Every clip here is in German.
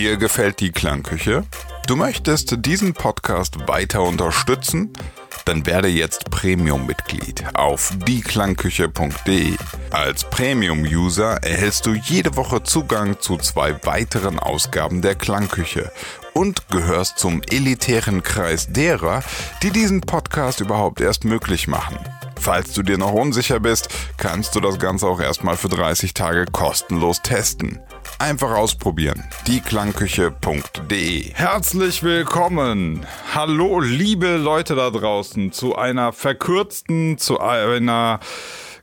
Dir gefällt die Klangküche? Du möchtest diesen Podcast weiter unterstützen? Dann werde jetzt Premium-Mitglied auf dieklangküche.de. Als Premium-User erhältst du jede Woche Zugang zu zwei weiteren Ausgaben der Klangküche und gehörst zum elitären Kreis derer, die diesen Podcast überhaupt erst möglich machen. Falls du dir noch unsicher bist, kannst du das Ganze auch erstmal für 30 Tage kostenlos testen. Einfach ausprobieren. Dieklangküche.de. Herzlich willkommen. Hallo, liebe Leute da draußen, zu einer verkürzten, zu einer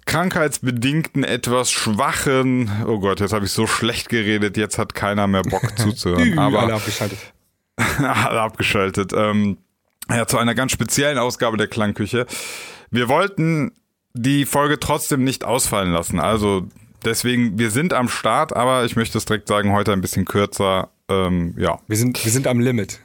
krankheitsbedingten, etwas schwachen. Oh Gott, jetzt habe ich so schlecht geredet, jetzt hat keiner mehr Bock zuzuhören. Aber alle abgeschaltet. alle abgeschaltet. Ähm, ja, zu einer ganz speziellen Ausgabe der Klangküche. Wir wollten die Folge trotzdem nicht ausfallen lassen. Also deswegen, wir sind am Start, aber ich möchte es direkt sagen, heute ein bisschen kürzer. Ähm, ja. Wir sind, wir sind am Limit.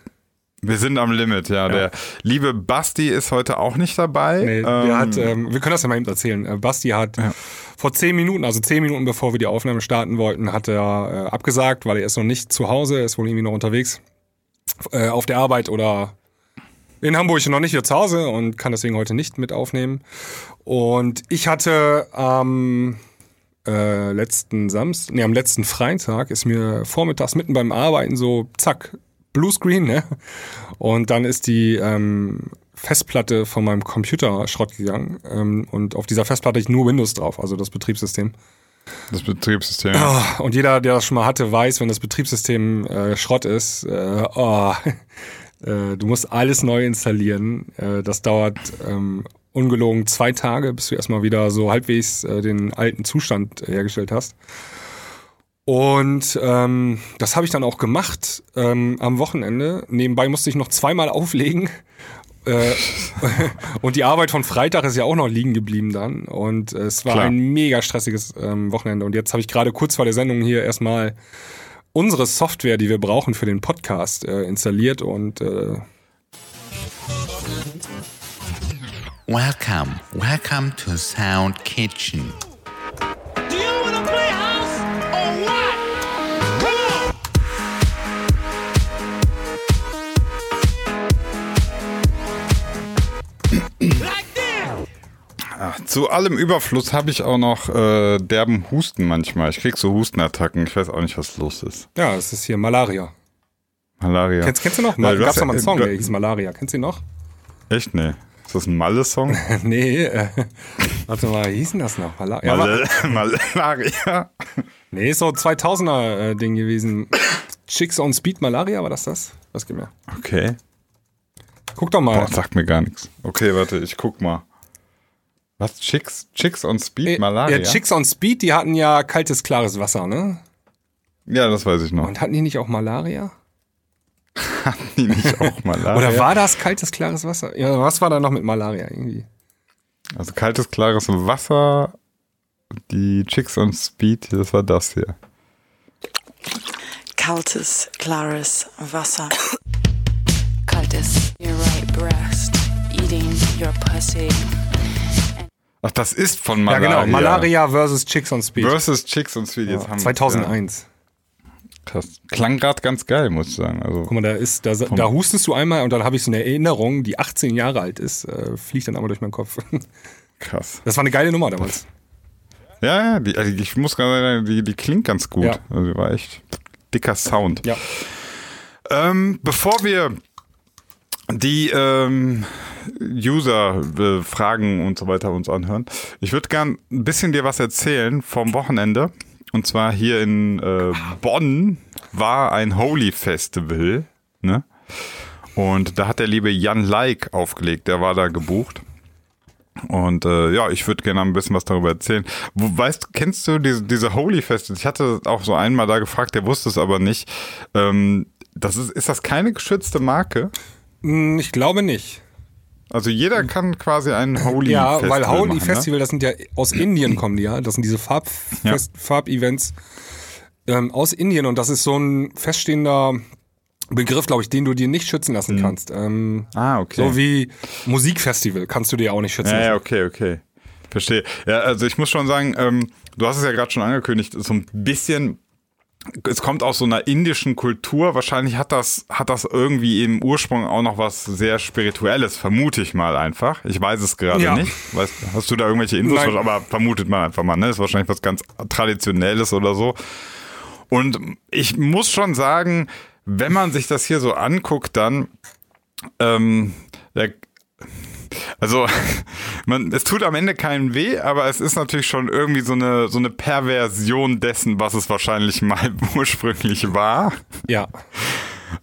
Wir sind am Limit, ja. ja. Der liebe Basti ist heute auch nicht dabei. Nee, ähm, hat, ähm, wir können das ja mal eben erzählen. Äh, Basti hat ja. vor zehn Minuten, also zehn Minuten bevor wir die Aufnahme starten wollten, hat er äh, abgesagt, weil er ist noch nicht zu Hause, er ist wohl irgendwie noch unterwegs äh, auf der Arbeit oder in Hamburg noch nicht hier zu Hause und kann deswegen heute nicht mit aufnehmen. Und ich hatte am äh, letzten Samstag, nee, am letzten Freitag ist mir vormittags mitten beim Arbeiten so, zack, Bluescreen, ne? Und dann ist die ähm, Festplatte von meinem Computer Schrott gegangen. Ähm, und auf dieser Festplatte ich nur Windows drauf, also das Betriebssystem. Das Betriebssystem. Oh, und jeder, der das schon mal hatte, weiß, wenn das Betriebssystem äh, Schrott ist, äh, oh, äh, du musst alles neu installieren. Äh, das dauert ähm, ungelogen zwei Tage, bis du erstmal wieder so halbwegs äh, den alten Zustand hergestellt hast. Und ähm, das habe ich dann auch gemacht ähm, am Wochenende. Nebenbei musste ich noch zweimal auflegen. Äh, und die Arbeit von Freitag ist ja auch noch liegen geblieben dann. Und äh, es war Klar. ein mega stressiges ähm, Wochenende. Und jetzt habe ich gerade kurz vor der Sendung hier erstmal unsere Software, die wir brauchen für den Podcast, äh, installiert und äh Welcome, welcome to Sound Kitchen. Do you wanna play house or what? Zu allem Überfluss habe ich auch noch äh, derben Husten manchmal. Ich krieg so Hustenattacken. Ich weiß auch nicht, was los ist. Ja, es ist hier Malaria. Malaria. Kennst, kennst du noch? Mal, Gab's ja, mal einen Song, der hieß Malaria. Kennst du ihn noch? Echt? Nee. Ist das ein Malle-Song? nee. Äh, warte mal, wie hieß denn das noch? Malaria. Mal Malaria. Nee, ist so 2000er-Ding äh, gewesen. Chicks on Speed Malaria, war das das? Was gibt mir? Okay. Guck doch mal. Boah, sagt mir gar nichts. Okay, warte, ich guck mal. Was? Chicks, Chicks on Speed, äh, Malaria? Ja, Chicks on Speed, die hatten ja kaltes, klares Wasser, ne? Ja, das weiß ich noch. Und hatten die nicht auch Malaria? Hatten die nicht auch Malaria? Oder war das kaltes, klares Wasser? Ja, was war da noch mit Malaria irgendwie? Also kaltes, klares Wasser, die Chicks on Speed, das war das hier. Kaltes, klares Wasser. Kaltes, your right breast, eating your pussy. Ach, das ist von Malaria. Ja, genau. Malaria versus Chicks on Speed. Versus Chicks on Speed. Jetzt ja, haben 2001. Ja. Krass. Klang gerade ganz geil, muss ich sagen. Also Guck mal, da, ist, da, da hustest du einmal und dann habe ich so eine Erinnerung, die 18 Jahre alt ist, äh, fliegt dann einmal durch meinen Kopf. Krass. Das war eine geile Nummer damals. Ja, ja, die, also ich muss gerade sagen, die, die klingt ganz gut. Ja. Also die war echt dicker Sound. Ja. Ähm, bevor wir die ähm, User-Fragen und so weiter uns anhören. Ich würde gern ein bisschen dir was erzählen vom Wochenende. Und zwar hier in äh, Bonn war ein Holy Festival. Ne? Und da hat der liebe Jan Like aufgelegt. Der war da gebucht. Und äh, ja, ich würde gerne ein bisschen was darüber erzählen. Wo, weißt, kennst du diese, diese Holy Festivals? Ich hatte auch so einmal da gefragt, der wusste es aber nicht. Ähm, das ist, ist das keine geschützte Marke? Hm, ich glaube nicht. Also jeder kann quasi ein Holy ja, Festival weil Holy machen, ne? Festival, ne? das sind ja aus Indien kommen die ja. Das sind diese Farb ja. Farbevents ähm, aus Indien und das ist so ein feststehender Begriff, glaube ich, den du dir nicht schützen lassen mhm. kannst. Ähm, ah, okay. So wie Musikfestival kannst du dir auch nicht schützen ja, lassen. Ja, okay, okay. Verstehe. Ja, also ich muss schon sagen, ähm, du hast es ja gerade schon angekündigt, so ein bisschen es kommt aus so einer indischen Kultur. Wahrscheinlich hat das, hat das irgendwie im Ursprung auch noch was sehr Spirituelles, vermute ich mal einfach. Ich weiß es gerade Ja. nicht. Weißt, hast du da irgendwelche Infos? Nein. Aber vermutet man einfach mal, ne? Ist wahrscheinlich was ganz Traditionelles oder so. Und ich muss schon sagen, wenn man sich das hier so anguckt, dann, ähm, der, also, man, es tut am Ende keinen weh, aber es ist natürlich schon irgendwie so eine, so eine Perversion dessen, was es wahrscheinlich mal ursprünglich war. Ja.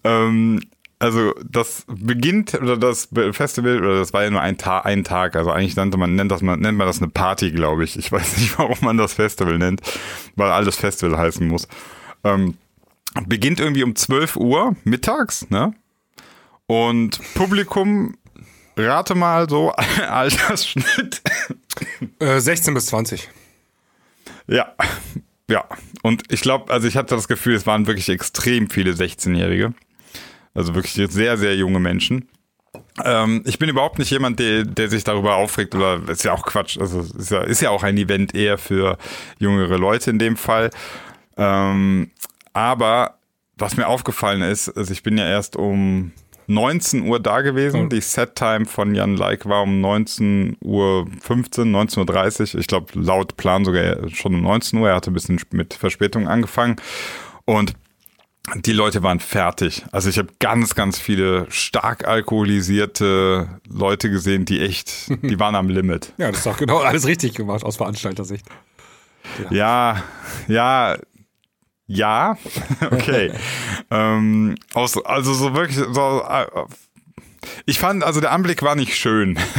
Ähm, also das beginnt oder das Festival oder das war ja nur ein, Ta ein Tag. Also eigentlich nannte man nennt das man nennt man das eine Party, glaube ich. Ich weiß nicht, warum man das Festival nennt, weil alles Festival heißen muss. Ähm, beginnt irgendwie um 12 Uhr mittags, ne? Und Publikum, rate mal so Altersschnitt. Äh, 16 bis 20. Ja, ja. Und ich glaube, also ich hatte das Gefühl, es waren wirklich extrem viele 16-Jährige. Also wirklich sehr, sehr junge Menschen. Ähm, ich bin überhaupt nicht jemand, der, der sich darüber aufregt oder ist ja auch Quatsch. Also ist ja, ist ja auch ein Event eher für jüngere Leute in dem Fall. Ähm, aber was mir aufgefallen ist, also ich bin ja erst um 19 Uhr da gewesen. Die Set-Time von Jan Like war um 19 Uhr 15, 19.30 Uhr. Ich glaube, laut Plan sogar schon um 19 Uhr. Er hatte ein bisschen mit Verspätung angefangen. Und die Leute waren fertig. Also ich habe ganz, ganz viele stark alkoholisierte Leute gesehen, die echt, die waren am Limit. Ja, das ist doch genau alles richtig gemacht aus Veranstaltersicht. Ja, ja, ja, okay. ähm, aus, also so wirklich, so, äh, ich fand, also der Anblick war nicht schön.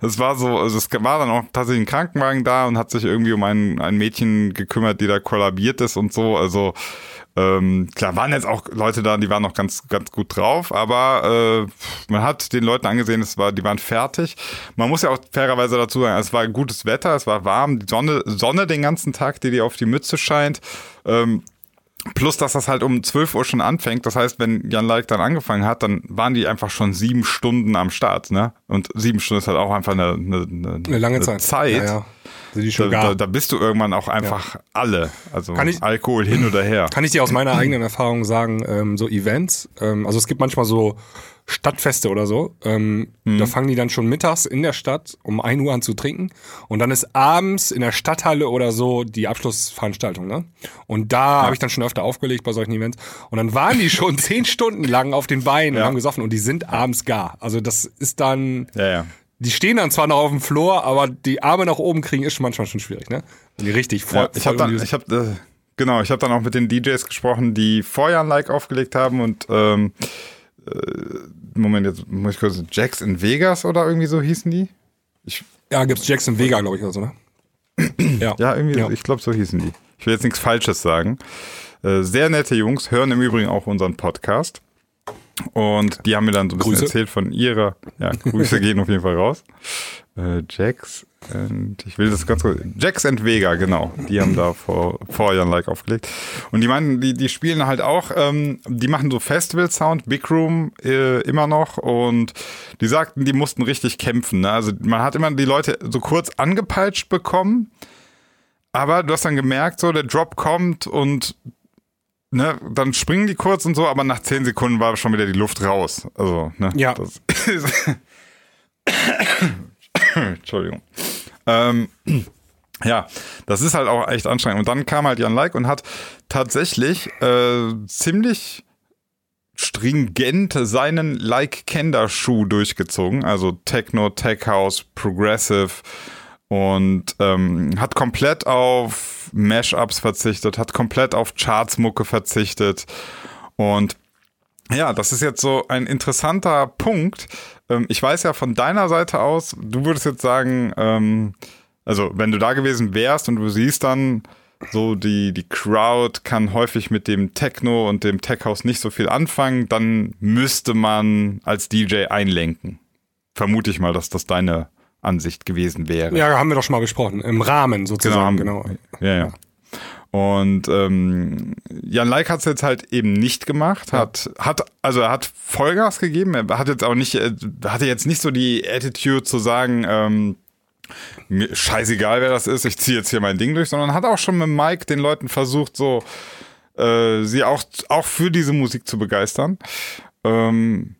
Es war so, also es war dann auch tatsächlich ein Krankenwagen da und hat sich irgendwie um ein, ein Mädchen gekümmert, die da kollabiert ist und so. Also ähm, klar waren jetzt auch Leute da, die waren noch ganz, ganz gut drauf, aber äh, man hat den Leuten angesehen, es war, die waren fertig. Man muss ja auch fairerweise dazu sagen, es war gutes Wetter, es war warm, die Sonne, Sonne den ganzen Tag, die dir auf die Mütze scheint. Ähm, Plus, dass das halt um 12 Uhr schon anfängt. Das heißt, wenn Jan Like dann angefangen hat, dann waren die einfach schon sieben Stunden am Start, ne? Und sieben Stunden ist halt auch einfach eine, eine, Eine lange Zeit. Zeit. Ja, ja. Sind die Da, schon da, gar. da bist du irgendwann auch einfach alle. Also Kann ich- Alkohol hin oder her. Kann ich dir aus meiner eigenen Erfahrung sagen, ähm, so Events, ähm, also es gibt manchmal so Stadtfeste oder so, ähm, da fangen die dann schon mittags in der Stadt um 1 Uhr an zu trinken und dann ist abends in der Stadthalle oder so die Abschlussveranstaltung, ne? Und da habe ich dann schon öfter aufgelegt bei solchen Events und dann waren die schon zehn Stunden lang auf den Beinen Ja. und haben gesoffen und die sind abends gar. Also das ist dann, Ja, ja. Die stehen dann zwar noch auf dem Floor, aber die Arme nach oben kriegen ist manchmal schon schwierig, ne? Die richtig voll, ja ich habe dann, ich habe, äh, genau, ich habe dann auch mit den DJs gesprochen, die vorher ein Like aufgelegt haben und ähm, äh, Moment, jetzt muss ich kurz, Jacks in Vegas oder irgendwie so hießen die? Ich, Ja, gibt's Jackson Vega, glaube ich, oder so, ne? ja. Ja, irgendwie, Ja. So, ich glaube, so hießen die. Ich will jetzt nichts Falsches sagen. Äh, sehr nette Jungs, hören im Übrigen auch unseren Podcast. Und die haben mir dann so ein bisschen Grüße. erzählt von ihrer, ja, Grüße gehen auf jeden Fall raus. Äh, Jax und ich will das ganz kurz, Jax and Vega, genau. Die haben da vor, vor Jahren Like aufgelegt. Und die meinen, die, die spielen halt auch, ähm, die machen so Festival-Sound, Big Room äh, immer noch und die sagten, die mussten richtig kämpfen. Ne? Also man hat immer die Leute so kurz angepeitscht bekommen, aber du hast dann gemerkt, so der Drop kommt und ne, dann springen die kurz und so, aber nach zehn Sekunden war schon wieder die Luft raus. Also, ne, Ja. Das ist Entschuldigung. Ähm, ja, das ist halt auch echt anstrengend. Und dann kam halt Jan Like und hat tatsächlich äh, ziemlich stringent seinen Like Kender Schuh durchgezogen, also Techno, Tech House, Progressive und ähm, hat komplett auf Mashups verzichtet, hat komplett auf Chartsmucke verzichtet und ja, das ist jetzt so ein interessanter Punkt. Ähm, ich weiß ja von deiner Seite aus, du würdest jetzt sagen, ähm, also wenn du da gewesen wärst und du siehst dann, so die, die Crowd kann häufig mit dem Techno und dem Tech House nicht so viel anfangen, dann müsste man als DJ einlenken. Vermute ich mal, dass das deine Ansicht gewesen wäre. Ja, haben wir doch schon mal besprochen. Im Rahmen sozusagen, genau. Ja, ja. Und ähm, Jan Like hat es jetzt halt eben nicht gemacht, hat, hat, also er hat Vollgas gegeben, er hat jetzt auch nicht, äh, hatte jetzt nicht so die Attitude zu sagen, ähm, scheißegal wer das ist, ich ziehe jetzt hier mein Ding durch, sondern hat auch schon mit Mike den Leuten versucht, so äh, sie auch, auch für diese Musik zu begeistern. Ähm,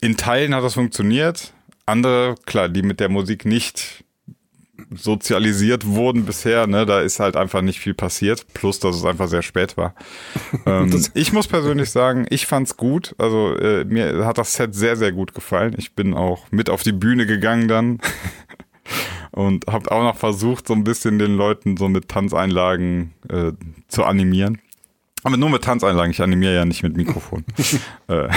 in Teilen hat das funktioniert. Andere, klar, die mit der Musik nicht sozialisiert wurden bisher, ne, da ist halt einfach nicht viel passiert, plus dass es einfach sehr spät war. ähm, ich muss persönlich sagen, ich fand's gut. Also äh, mir hat das Set sehr, sehr gut gefallen. Ich bin auch mit auf die Bühne gegangen dann und habe auch noch versucht, so ein bisschen den Leuten so mit Tanzeinlagen äh, zu animieren. Aber nur mit Tanzeinlagen, ich animiere ja nicht mit Mikrofon. äh,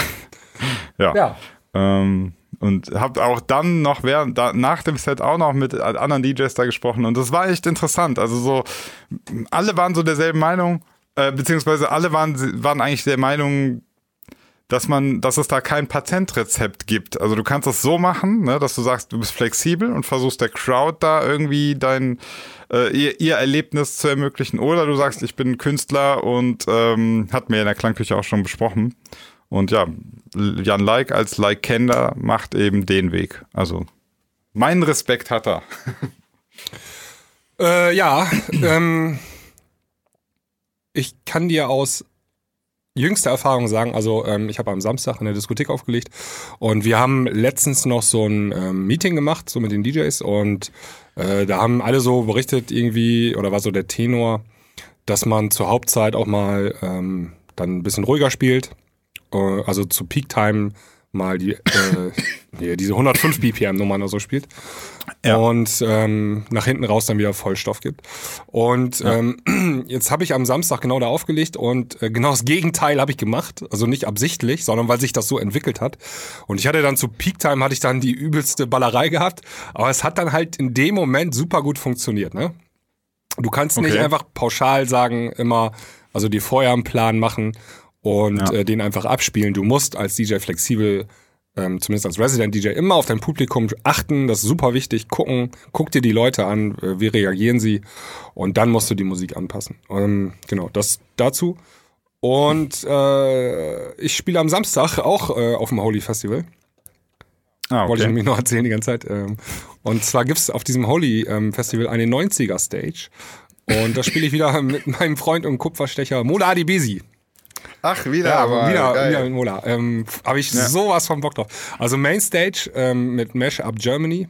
ja. Ja. Ähm, und habe auch dann noch während da, nach dem Set auch noch mit anderen DJs da gesprochen und das war echt interessant. Also so alle waren so derselben Meinung, äh, beziehungsweise alle waren waren eigentlich der Meinung, dass man, dass es da kein Patentrezept gibt. Also du kannst das so machen, ne, dass du sagst, du bist flexibel und versuchst der Crowd da irgendwie dein äh, ihr, ihr Erlebnis zu ermöglichen, oder du sagst, ich bin Künstler und ähm, hat mir in der Klangküche auch schon besprochen. Und ja, Jan Like als Like-Kender macht eben den Weg. Also meinen Respekt hat er. Äh, ja, ähm, ich kann dir aus jüngster Erfahrung sagen, also ähm, ich habe am Samstag in der Diskothek aufgelegt und wir haben letztens noch so ein ähm, Meeting gemacht, so mit den DJs und äh, da haben alle so berichtet irgendwie, oder war so der Tenor, dass man zur Hauptzeit auch mal ähm, dann ein bisschen ruhiger spielt, also zu Peak Time mal die, äh, nee, diese 105 BPM Nummern oder so spielt Ja. und ähm, nach hinten raus dann wieder Vollstoff gibt. Und ähm, jetzt habe ich am Samstag genau da aufgelegt und äh, genau das Gegenteil habe ich gemacht. Also nicht absichtlich, sondern weil sich das so entwickelt hat. Und ich hatte dann zu Peak Time hatte ich dann die übelste Ballerei gehabt, aber es hat dann halt in dem Moment super gut funktioniert, ne? Du kannst nicht Okay. einfach pauschal sagen, immer, also dir vorher einen Plan machen und Ja. äh, den einfach abspielen. Du musst als DJ flexibel, ähm, zumindest als Resident DJ, immer auf dein Publikum achten. Das ist super wichtig. Gucken, guck dir die Leute an, äh, wie reagieren sie und dann musst du die Musik anpassen. Ähm, genau, das dazu. Und äh, ich spiele am Samstag auch äh, auf dem Holy Festival. Ah, Wollte ich okay. nämlich noch erzählen die ganze Zeit. Ähm, und zwar gibt's auf diesem Holy ähm, Festival eine 90er Stage. Und da spiele ich wieder mit meinem Freund und Kupferstecher Mola Adibesi. Ach, wieder, Ja, aber wieder, geil. wieder mit Mola. Ähm, Habe ich Ja. sowas von Bock drauf. Also Mainstage ähm, mit Mash Up Germany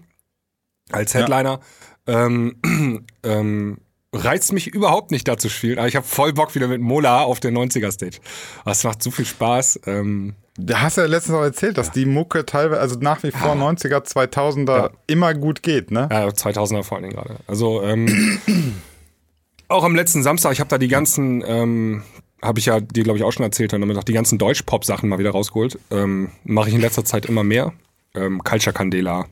als Headliner. Ähm, ähm, reizt mich überhaupt nicht da zu spielen, aber ich habe voll Bock wieder mit Mola auf der 90er Stage. Das macht so viel Spaß. Ähm, Da hast du ja letztens auch erzählt, dass die Mucke teilweise, also nach wie vor 90er, 2000er Ja. immer gut geht, ne? Ja, 2000er vor allen Dingen gerade. Also ähm, auch am letzten Samstag, ich habe da die ganzen, ähm, habe ich ja dir glaube ich auch schon erzählt, dann damit auch die ganzen Deutsch-Pop-Sachen mal wieder rausgeholt. Ähm, Mache ich in letzter Zeit immer mehr. Ähm, Culture Candela.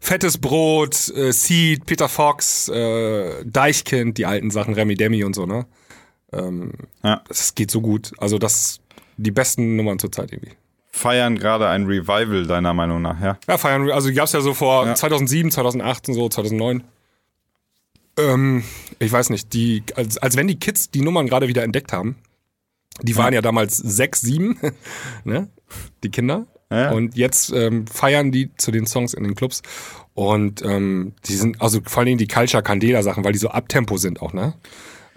Fettes Brot, äh, Seed, Peter Fox, äh, Deichkind, die alten Sachen, Remy Demi und so, ne? Ähm, Ja. Das geht so gut. Also das die besten Nummern zurzeit irgendwie. Feiern gerade ein Revival, deiner Meinung nach, ja? Ja, feiern, also die gab's ja so vor Ja. 2007, 2008 und so, 2009. Ähm, ich weiß nicht, die, als, als wenn die Kids die Nummern gerade wieder entdeckt haben. Die waren ja damals sechs, sieben, ne? Die Kinder. Ja. Und jetzt ähm, feiern die zu den Songs in den Clubs. Und ähm, die sind, also vor allen Dingen die Culture Candela Sachen, weil die so Abtempo sind auch, ne?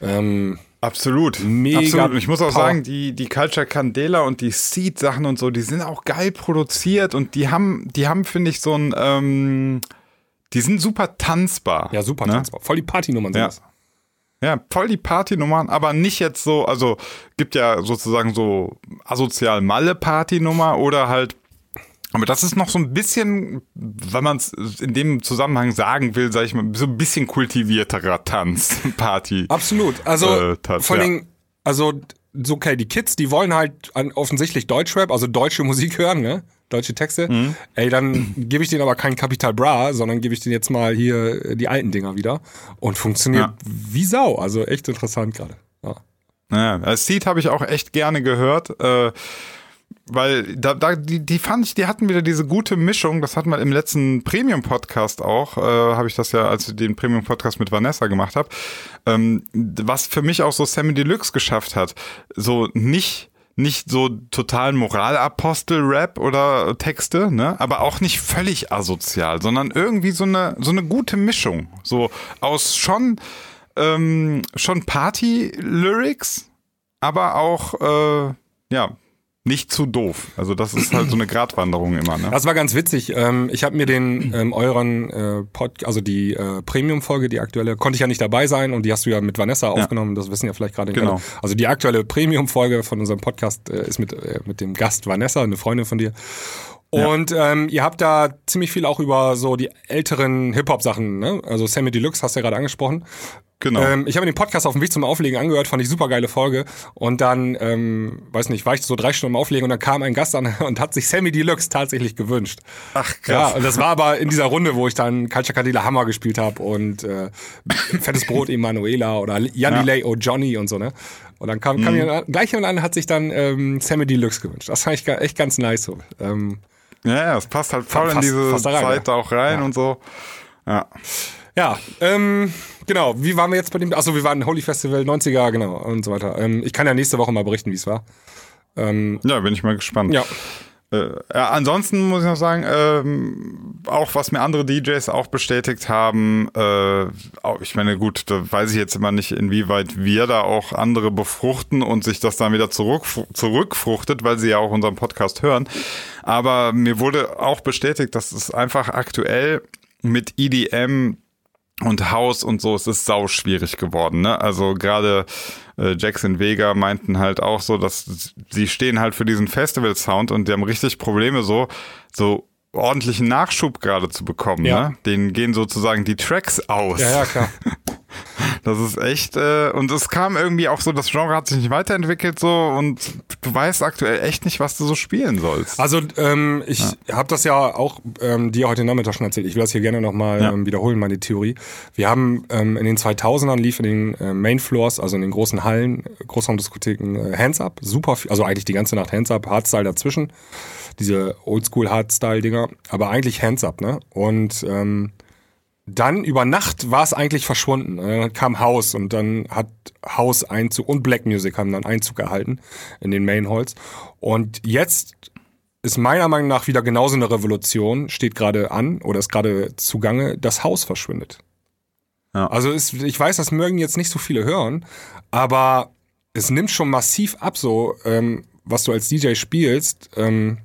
Ähm, Absolut. Mega Absolut. Und ich muss auch Power. sagen, die, die Culture Candela und die Seed-Sachen und so, die sind auch geil produziert und die haben, die haben, finde ich, so ein, ähm, die sind super tanzbar. ja, super ne? tanzbar. Voll die Partynummern sind Ja. das. Ja, voll die Partynummern, aber nicht jetzt so, also gibt ja sozusagen so asozial Malle Partynummer oder halt aber das ist noch so ein bisschen, wenn man es in dem Zusammenhang sagen will, sage ich mal, so ein bisschen kultivierterer Tanz, Party. Absolut. Also Äh, tat- vor allen ja. Dingen, also so okay, die Kids, die wollen halt an, offensichtlich Deutschrap, also deutsche Musik hören, ne? Deutsche Texte. Mhm. Ey, dann gebe ich denen aber kein Capital Bra, sondern gebe ich denen jetzt mal hier äh, die alten Dinger wieder und funktioniert Ja. wie Sau. Also echt interessant gerade. Ja. Ja, das Seed habe ich auch echt gerne gehört, äh, weil da, da die, die fand ich, die hatten wieder diese gute Mischung. Das hatten wir im letzten Premium-Podcast auch, äh, habe ich das ja, als ich den Premium-Podcast mit Vanessa gemacht habe, ähm, was für mich auch so Sammy Deluxe geschafft hat. So nicht nicht so totalen Moralapostel-Rap oder Texte, ne, aber auch nicht völlig asozial, sondern irgendwie so eine so eine gute Mischung, so aus schon ähm, schon Party-Lyrics, aber auch, äh, ja, nicht zu doof. Also das ist halt so eine Gratwanderung immer. Ne? Das war ganz witzig. Ähm, ich habe mir den ähm, euren äh, Pod, also die äh, Premium-Folge, die aktuelle, konnte ich ja nicht dabei sein und die hast du ja mit Vanessa aufgenommen. Das wissen ja vielleicht gerade Genau. alle. Also die aktuelle Premium-Folge von unserem Podcast äh, ist mit äh, mit dem Gast Vanessa, eine Freundin von dir. Und ähm, ihr habt da ziemlich viel auch über so die älteren Hip-Hop-Sachen, ne? Also Sammy Deluxe hast du ja gerade angesprochen. Genau. Ähm, ich habe mir den Podcast auf dem Weg zum Auflegen angehört, fand ich super geile Folge. Und dann, ähm, weiß nicht, war ich so drei Stunden im Auflegen und dann kam ein Gast an und hat sich Sammy Deluxe tatsächlich gewünscht. Ach, Ja, und das war aber in dieser Runde, wo ich dann Cadilla Hammer gespielt habe und äh, Fettes Brot Emanuela oder Jan Ja. Mhm. Oh Johnny und so, ne? Und dann kam, kam jemand, gleich jemand an, hat sich dann ähm, Sammy Deluxe gewünscht. Das fand ich echt ganz nice so. Ähm, Ja, ja, es passt halt voll in Passt- diese passt da rein, Zeit ja. auch rein Ja. und so. Ja. Ja, ähm, genau. Wie waren wir jetzt bei dem? Achso, wir waren Holy Festival 90er, genau, und so weiter. Ähm, ich kann ja nächste Woche mal berichten, wie es war. Ähm, ja, bin ich mal gespannt. ja. Äh, ansonsten muss ich noch sagen, ähm, auch was mir andere DJs auch bestätigt haben, äh, ich meine, gut, da weiß ich jetzt immer nicht, inwieweit wir da auch andere befruchten und sich das dann wieder zurück, zurückfruchtet, weil sie ja auch unseren Podcast hören. Aber mir wurde auch bestätigt, dass es einfach aktuell mit EDM und Haus und so, es ist sau schwierig geworden. Ne? Also gerade äh, Jackson Vega meinten halt auch so, dass sie stehen halt für diesen Festival-Sound und die haben richtig Probleme so, so ordentlichen Nachschub gerade zu bekommen. Ja. Ne? Denen gehen sozusagen die Tracks aus. ja, ja, klar. Das ist echt, äh, und es kam irgendwie auch so, das Genre hat sich nicht weiterentwickelt so und du weißt aktuell echt nicht, was du so spielen sollst. Also ähm, ich habe das ja auch ähm, dir heute Nachmittag schon erzählt. Ich will das hier gerne nochmal Ja. ähm, wiederholen, meine Theorie. Wir haben ähm, in den 2000ern lief in den äh, Main Floors, also in den großen Hallen, Großraumdiskotheken, äh, Hands Up. Super viel, also eigentlich die ganze Nacht Hands Up, Hardstyle dazwischen. Diese Oldschool Hardstyle-Dinger. Aber eigentlich Hands Up, ne? Und ähm, dann über Nacht war es eigentlich verschwunden. Äh, Dann kam House und dann hat House Einzug und Black Music haben dann Einzug erhalten in den Main Halls. Und jetzt ist meiner Meinung nach wieder genauso eine Revolution, steht gerade an oder ist gerade zugange, das Haus verschwindet. Ja. Also ist, ich weiß, das mögen jetzt nicht so viele hören, aber es nimmt schon massiv ab, so ähm, was du als DJ spielst, ähm,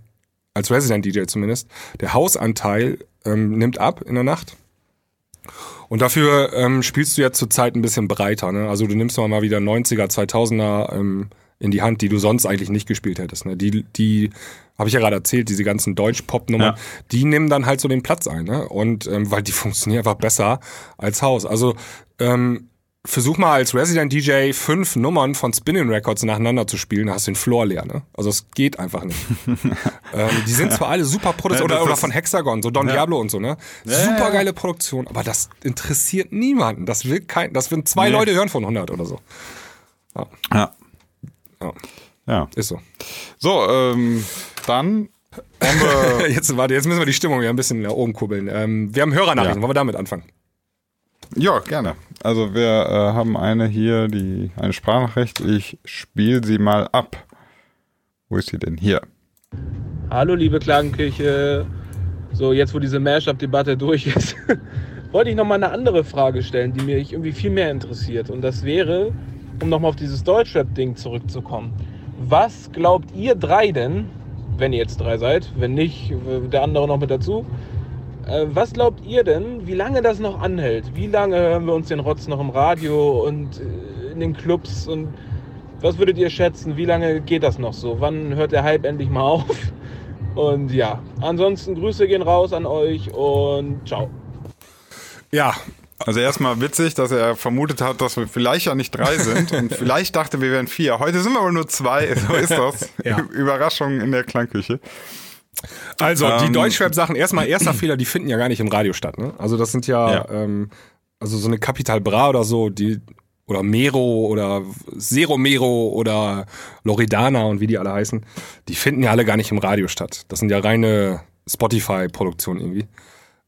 als Resident DJ zumindest, der Hausanteil ähm, nimmt ab in der Nacht. Und dafür ähm, spielst du ja zurzeit ein bisschen breiter. Ne? Also du nimmst mal wieder 90er, 2000er ähm, in die Hand, die du sonst eigentlich nicht gespielt hättest. Ne? Die, die habe ich ja gerade erzählt, diese ganzen Deutsch-Pop-Nummern, Ja. die nehmen dann halt so den Platz ein. Ne? Und ähm, weil die funktionieren einfach besser als Haus. Also ähm, versuch mal als Resident DJ fünf Nummern von Spinning Records nacheinander zu spielen, da hast du den Floor leer. Ne? Also es geht einfach nicht. ähm, die sind zwar alle super produziert, Ja, oder, oder von Hexagon, so Don Diablo und so, ne? super geile Produktion, aber das interessiert niemanden. Das will kein, das würden zwei Nee. Leute hören von 100 oder so. Ja. Ja, Ja. ist so. So, ähm, dann Jetzt, warte, jetzt müssen wir die Stimmung wieder ein bisschen nach oben kurbeln. Ähm, wir haben Hörernachrichten, Ja. wollen wir damit anfangen? Ja, gerne. Also wir äh, haben eine hier, die eine Sprachnachricht. Ich spiele sie mal ab. Wo ist sie denn hier? Hallo liebe Klagenkirche. So, jetzt wo diese Mashup-Debatte durch ist, wollte ich nochmal eine andere Frage stellen, die mich irgendwie viel mehr interessiert. Und das wäre, um nochmal auf dieses Deutschrap-Ding zurückzukommen. Was glaubt ihr drei denn, wenn ihr jetzt drei seid, wenn nicht, der andere noch mit dazu, äh, was glaubt ihr denn, wie lange das noch anhält? Wie lange hören wir uns den Rotz noch im Radio und äh, in den Clubs und was würdet ihr schätzen? Wie lange geht das noch so? Wann hört der Hype endlich mal auf? Und ja, ansonsten Grüße gehen raus an euch und ciao. Ja, Also erstmal witzig, dass er vermutet hat, dass wir vielleicht ja nicht drei sind und vielleicht dachte, wir wären vier. Heute sind wir aber nur zwei. So ist das. Ja. Überraschung in der Klangküche. Also die Ähm, Deutschrap-Sachen, erstmal erster Fehler, die finden ja gar nicht im Radio statt. Ne? Also das sind ja, Ja. Ähm, also so eine Capital Bra oder so, die oder Mero oder Zero Mero oder Loredana und wie die alle heißen, die finden ja alle gar nicht im Radio statt. Das sind ja reine Spotify-Produktionen irgendwie.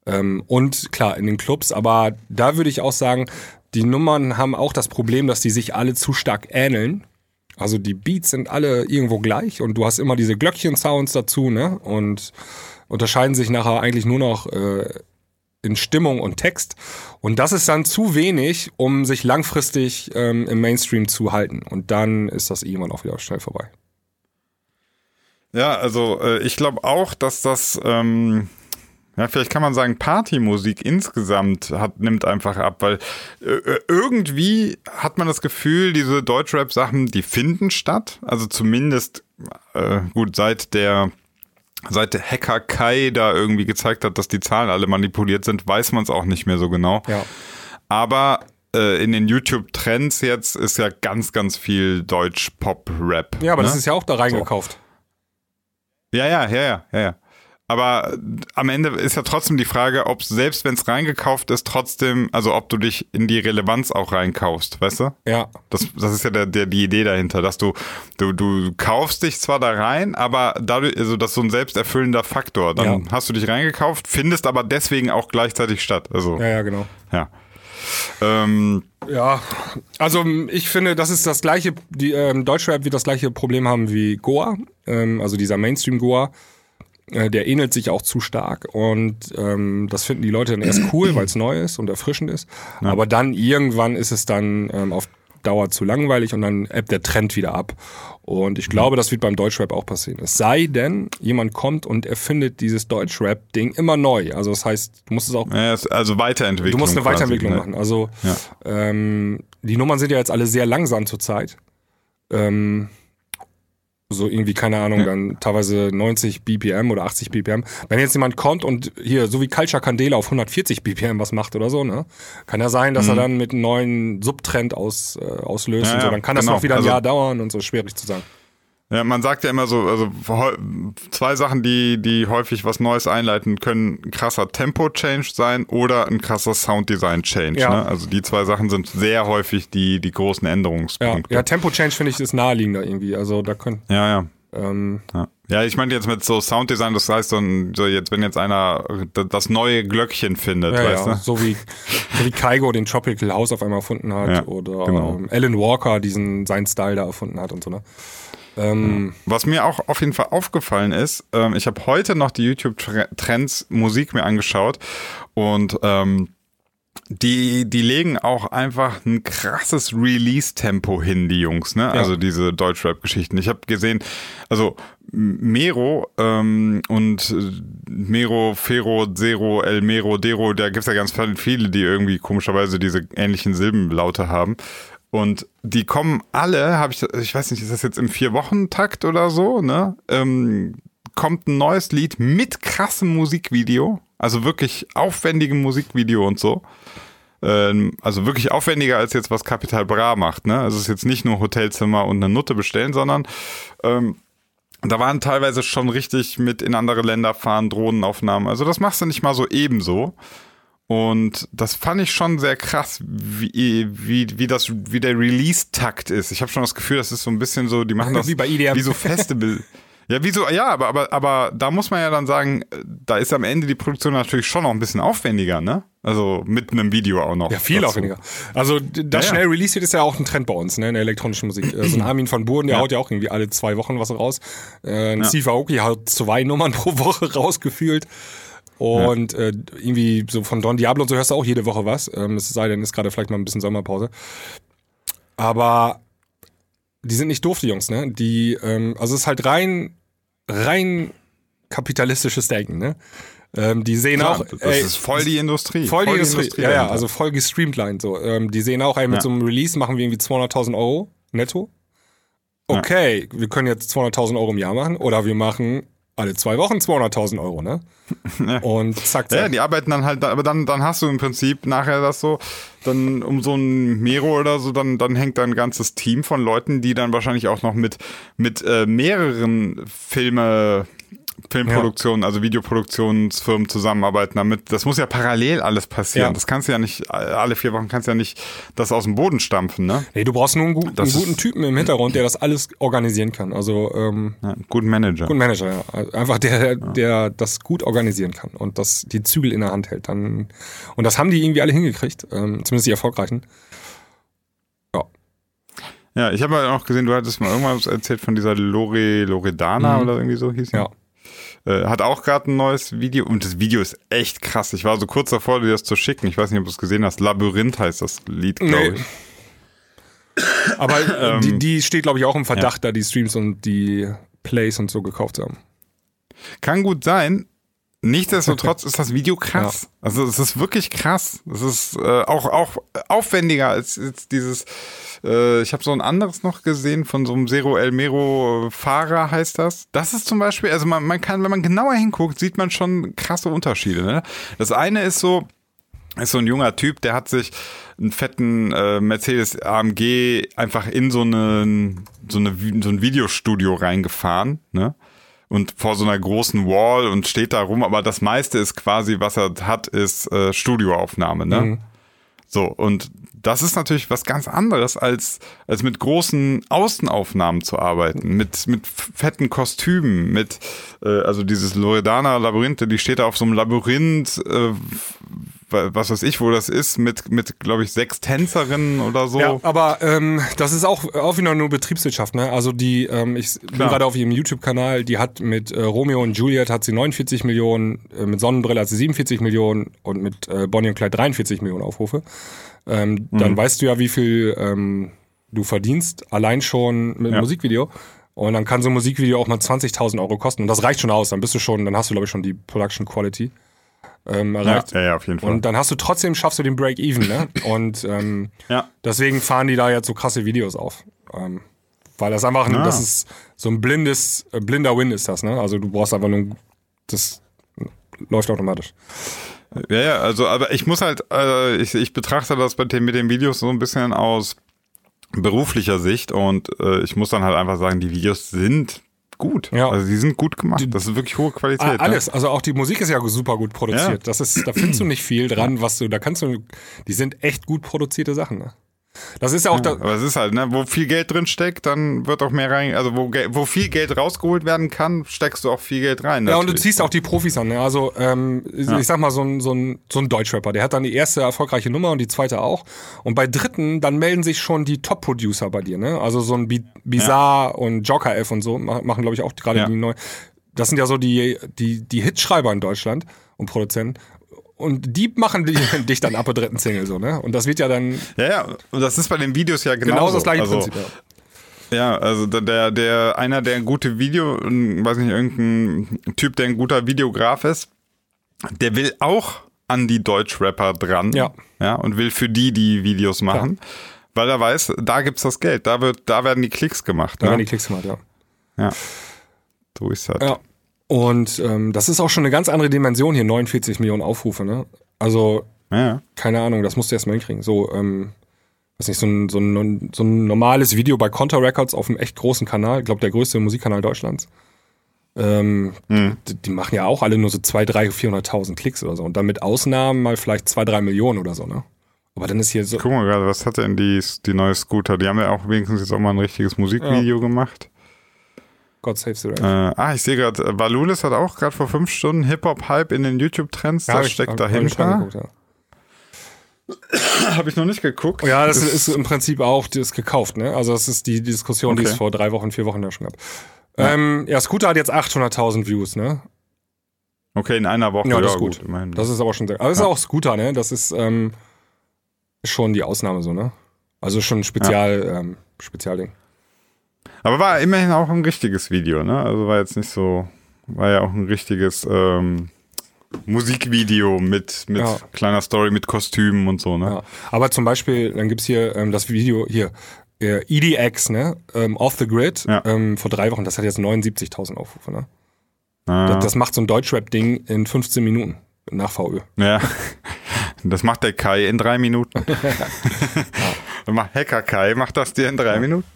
Ähm, und klar, in den Clubs, aber da würde ich auch sagen, die Nummern haben auch das Problem, dass die sich alle zu stark ähneln. Also die Beats sind alle irgendwo gleich und du hast immer diese Glöckchen-Sounds dazu, ne? Und unterscheiden sich nachher eigentlich nur noch äh, in Stimmung und Text. Und das ist dann zu wenig, um sich langfristig ähm, im Mainstream zu halten. Und dann ist das irgendwann auch wieder schnell vorbei. Ja, also äh, ich glaube auch, dass das, ähm, ja, vielleicht kann man sagen, Partymusik insgesamt hat, nimmt einfach ab, weil äh, irgendwie hat man das Gefühl, diese Deutschrap-Sachen, die finden statt. Also zumindest, äh, gut, seit der seit der Hacker Kai da irgendwie gezeigt hat, dass die Zahlen alle manipuliert sind, weiß man es auch nicht mehr so genau. Ja. Aber äh, in den YouTube-Trends jetzt ist ja ganz, ganz viel Deutsch-Pop-Rap. Ja, aber ne? das ist ja auch da reingekauft. Ja, ja, ja, ja, ja, ja. Aber am Ende ist ja trotzdem die Frage, ob selbst wenn es reingekauft ist, trotzdem, also ob du dich in die Relevanz auch reinkaufst, weißt du? Ja. Das, das ist ja der, der, die Idee dahinter, dass du, du, du kaufst dich zwar da rein, aber dadurch, also das ist so ein selbsterfüllender Faktor. Dann Ja. hast du dich reingekauft, findest aber deswegen auch gleichzeitig statt. Also, Ja, ja, genau. ja. Ähm, Ja, also m, ich finde, das ist das gleiche, die ähm, Deutschrap wird das gleiche Problem haben wie Goa, ähm, also dieser Mainstream Goa. Äh, der ähnelt sich auch zu stark und ähm, das finden die Leute dann erst cool, weil es neu ist und erfrischend ist. Aber dann irgendwann ist es dann ähm, auf Dauer zu langweilig und dann ebbt der Trend wieder ab. Und ich glaube, das wird beim Deutschrap auch passieren. Es sei denn, jemand kommt und erfindet dieses Deutschrap-Ding immer neu. Also das heißt, du musst es auch ja, also Weiterentwicklung. Du musst eine quasi, Weiterentwicklung ne? machen. Also Ja. ähm, die Nummern sind ja jetzt alle sehr langsam zurzeit. Ähm, so irgendwie, keine Ahnung, dann teilweise 90 BPM oder 80 BPM. Wenn jetzt jemand kommt und hier, so wie Culture Candela auf 140 BPM was macht oder so, ne? Kann ja sein, dass er dann mit einem neuen Subtrend aus, äh, auslöst Mhm. Ja, und so. Dann kann das genau. noch wieder ein Also- Jahr dauern und so, schwierig zu sagen. Ja, man sagt ja immer so, also zwei Sachen, die, die häufig was Neues einleiten, können ein krasser Tempo-Change sein oder ein krasser Sounddesign-Change. Ja. Ne? Also die zwei Sachen sind sehr häufig die, die großen Ja, Änderungspunkte. ja Tempo-Change finde ich ist naheliegender irgendwie. Also da können, ja. ja. ähm, Ja, ja ich meinte jetzt mit so Sounddesign, das heißt so, so jetzt, wenn jetzt einer das neue Glöckchen findet, Ja, weißt ja. du? So wie, so wie Kaigo den Tropical House auf einmal erfunden hat Ja, oder genau. ähm, Alan Walker diesen seinen Style da erfunden hat und so, ne? Ähm, Was mir auch auf jeden Fall aufgefallen ist, ähm, ich habe heute noch die YouTube-Trends Musik mir angeschaut und ähm, die, die legen auch einfach ein krasses Release-Tempo hin, die Jungs, ne? Also diese Deutschrap-Geschichten. Ich habe gesehen, also Mero ähm, und äh, Mero, Fero, Zero, El Mero, Dero, da gibt's ja ganz viele, die irgendwie komischerweise diese ähnlichen Silbenlaute haben. Und die kommen alle, habe ich, ich weiß nicht, ist das jetzt im Vier-Wochen-Takt oder so, ne? Ähm, kommt ein neues Lied mit krassem Musikvideo, also wirklich aufwendigem Musikvideo und so. Ähm, also wirklich aufwendiger als jetzt was Capital Bra macht, ne? Also es ist jetzt nicht nur Hotelzimmer und eine Nutte bestellen, sondern ähm, da waren teilweise schon richtig mit in andere Länder fahren, Drohnenaufnahmen. Also das machst du nicht mal so ebenso. Und das fand ich schon sehr krass, wie, wie, wie, das, wie der Release-Takt ist. Ich habe schon das Gefühl, das ist so ein bisschen so, die machen das Wie bei EDM. wie so Festival. Ja, wieso, ja, aber, aber, aber da muss man ja dann sagen, da ist am Ende die Produktion natürlich schon noch ein bisschen aufwendiger, ne? Also mit einem Video auch noch. ja, viel dazu. aufwendiger. Also das Ja, ja. schnell Release wird ist ja auch ein Trend bei uns, ne, in der elektronischen Musik. So ein Armin van Buuren, der Ja. haut ja auch irgendwie alle zwei Wochen was raus. Äh, ein Steve Aoki haut zwei Nummern pro Woche rausgefühlt. Und äh, irgendwie so von Don Diablo und so hörst du auch jede Woche was. Ähm, es sei denn, ist gerade vielleicht mal ein bisschen Sommerpause. Aber die sind nicht doof, die Jungs, ne? Die, ähm, also es ist halt rein, rein kapitalistisches Denken, ne? Ähm, die sehen Klar, auch, das ey, ist voll die Industrie. voll die Industrie, ja, ja, dahinter. also voll gestreamlined so. Ähm, die sehen auch, ey, mit Ja. so einem Release machen wir irgendwie 200.000 Euro netto. Okay, wir können jetzt 200.000 Euro im Jahr machen oder wir machen alle zwei Wochen 200.000 Euro, ne? Und zack, Ja, zack. die arbeiten dann halt, aber dann, dann hast du im Prinzip nachher das so, dann um so ein Mero oder so, dann, dann hängt da ein ganzes Team von Leuten, die dann wahrscheinlich auch noch mit, mit äh, mehreren Filme, Filmproduktionen, also Videoproduktionsfirmen zusammenarbeiten damit. Das muss ja parallel alles passieren. Ja. Das kannst du ja nicht, alle vier Wochen kannst du ja nicht das aus dem Boden stampfen, ne? Nee, du brauchst nur einen, gut, einen guten Typen im Hintergrund, der das alles organisieren kann. Also ähm, Ja, guten Manager. guten Manager, ja. Also Einfach der, der das gut organisieren kann und das die Zügel in der Hand hält. Dann und das haben die irgendwie alle hingekriegt, ähm, zumindest die erfolgreichen. Ja. Ja, ich habe ja auch gesehen, du hattest mal irgendwas erzählt von dieser Lore, Loredana Mhm. oder irgendwie so hieß sie. Ja. Äh, hat auch gerade ein neues Video und das Video ist echt krass. Ich war so kurz davor, dir das zu schicken. Ich weiß nicht, ob du es gesehen hast. Labyrinth heißt das Lied, glaube Nee. ich. Aber äh, Ähm, die, die steht, glaube ich, auch im Verdacht, da die Streams und die Plays und so gekauft haben. Kann gut sein. Nichtsdestotrotz ist das Video krass. Also es ist wirklich krass. Es ist äh, auch, auch aufwendiger als jetzt dieses. Äh, ich habe so ein anderes noch gesehen von so einem Zero El Mero Fahrer heißt das. Das ist zum Beispiel, also man, man kann, wenn man genauer hinguckt, sieht man schon krasse Unterschiede. Ne? Das eine ist so, ist so ein junger Typ, der hat sich einen fetten äh, Mercedes AMG einfach in so, eine, so, eine, so ein Videostudio reingefahren, ne? Und vor so einer großen Wall und steht da rum, aber das meiste ist quasi, was er hat, ist äh, Studioaufnahme, ne? So, und das ist natürlich was ganz anderes, als, als mit großen Außenaufnahmen zu arbeiten, mit, mit fetten Kostümen, mit, äh, also dieses Loredana Labyrinth, die steht da auf so einem Labyrinth, äh, was weiß ich, wo das ist, mit, mit glaube ich, sechs Tänzerinnen oder so. Ja, aber ähm, das ist auch, auch wieder nur Betriebswirtschaft, ne? Also die, ähm, ich bin Klar. gerade auf ihrem YouTube-Kanal, die hat mit äh, Romeo und Juliet hat sie 49 Millionen, äh, mit Sonnenbrille hat sie 47 Millionen und mit äh, Bonnie und Clyde 43 Millionen Aufrufe. Ähm, Dann Mhm. weißt du ja, wie viel ähm, du verdienst, allein schon mit einem Ja. Musikvideo. Und dann kann so ein Musikvideo auch mal 20.000 Euro kosten. Und das reicht schon aus. Dann bist du schon, dann hast du, glaube ich, schon die Production Quality ähm, ja, erreicht. ja, ja, auf jeden Fall. Und dann hast du trotzdem, schaffst du den Break-Even, ne? Und ähm, ja. deswegen fahren die da jetzt so krasse Videos auf. Ähm, weil das einfach, ein, Ah. das ist so ein blindes, äh, blinder Win ist das, ne? Also du brauchst einfach nur, das läuft automatisch. Ja, ja, also, aber ich muss halt, äh, ich, ich betrachte das bei den, mit den Videos so ein bisschen aus beruflicher Sicht und äh, ich muss dann halt einfach sagen, die Videos sind gut. Ja. Also die sind gut gemacht. Das ist wirklich hohe Qualität. Ah, ne? alles, also auch die Musik ist ja super gut produziert. Ja. Das ist, da findest du nicht viel dran, was du, da kannst du, die sind echt gut produzierte Sachen, ne? Das ist ja auch da, Aber es ist halt, ne, wo viel Geld drin steckt, dann wird auch mehr rein, also wo, wo viel Geld rausgeholt werden kann, steckst du auch viel Geld rein. Ja, und du natürlich. ziehst auch die Profis an. Ne? Also, ähm, ich sag mal, so ein, so, ein, so ein Deutschrapper, der hat dann die erste erfolgreiche Nummer und die zweite auch. Und bei dritten, dann melden sich schon die Top-Producer bei dir. Ne? Also so ein Bi- Bizarre und Joker F und so ma- machen, glaube ich, auch gerade Ja. die neu. Das sind ja so die, die, die Hitschreiber in Deutschland und Produzenten. Und die machen die, dich dann ab der dritten Single so, ne? Und das wird ja dann Ja, ja, und das ist bei den Videos ja genauso. genauso das gleiche also, Prinzip. Ja. Ja, also der- der, einer, der ein gute Video, weiß nicht, irgendein Typ, der ein guter Videograf ist, der will auch an die Deutschrapper dran. Ja. Ja, und will für die die Videos machen. Weil er weiß, da gibt's das Geld, da wird, da werden die Klicks gemacht. Da ne? werden die Klicks gemacht, ja. Ja. So ist das. Ja. Und ähm, das ist auch schon eine ganz andere Dimension hier, 49 Millionen Aufrufe, ne? Also Ja. keine Ahnung, das musst du erstmal hinkriegen. So, ähm, weiß nicht, so ein, so, ein, so ein normales Video bei Contra Records auf einem echt großen Kanal, ich glaube der größte Musikkanal Deutschlands. Ähm, Mhm. die, die machen ja auch alle nur so 2, 3, 400.000 Klicks oder so. Und dann mit Ausnahmen mal vielleicht 2, 3 Millionen oder so, ne? Aber dann ist hier so. Guck mal gerade, was hat denn die, die neue Scooter? Die haben ja auch wenigstens jetzt auch mal ein richtiges Musikvideo gemacht. God saves the Äh, rave. ah, ich sehe gerade, Valulis hat auch gerade vor fünf Stunden Hip-Hop-Hype in den YouTube-Trends. hab das ich- steckt hab- hab ich dahinter. reingeguckt, ja. Habe ich noch nicht geguckt. Ja, das ist im Prinzip auch das ist gekauft, ne? Also das ist die, die Diskussion, die Okay. es vor drei Wochen, vier Wochen ja schon gab. Ja, ähm, ja Scooter hat jetzt 800.000 Views, ne? Okay, in einer Woche. Ja, das ist gut. immerhin. Das ist aber schon sehr. Aber das ist auch Scooter, ne? Das ist ähm, schon die Ausnahme so, ne? Also schon ein Spezial, ähm, Spezialding. Aber war immerhin auch ein richtiges Video, ne? Also war jetzt nicht so, war ja auch ein richtiges ähm, Musikvideo mit, mit Ja. kleiner Story, mit Kostümen und so, ne? Ja. Aber zum Beispiel, dann gibt's hier ähm, das Video hier. Äh, EDX, ne? Ähm, Off the Grid, Ja. ähm, vor drei Wochen, das hat jetzt 79.000 Aufrufe, ne? Ah, Das, das macht so ein Deutschrap-Ding in 15 Minuten nach VÖ. ja. Das macht der Kai in drei Minuten. Mach- Hacker Kai macht das dir in drei Minuten.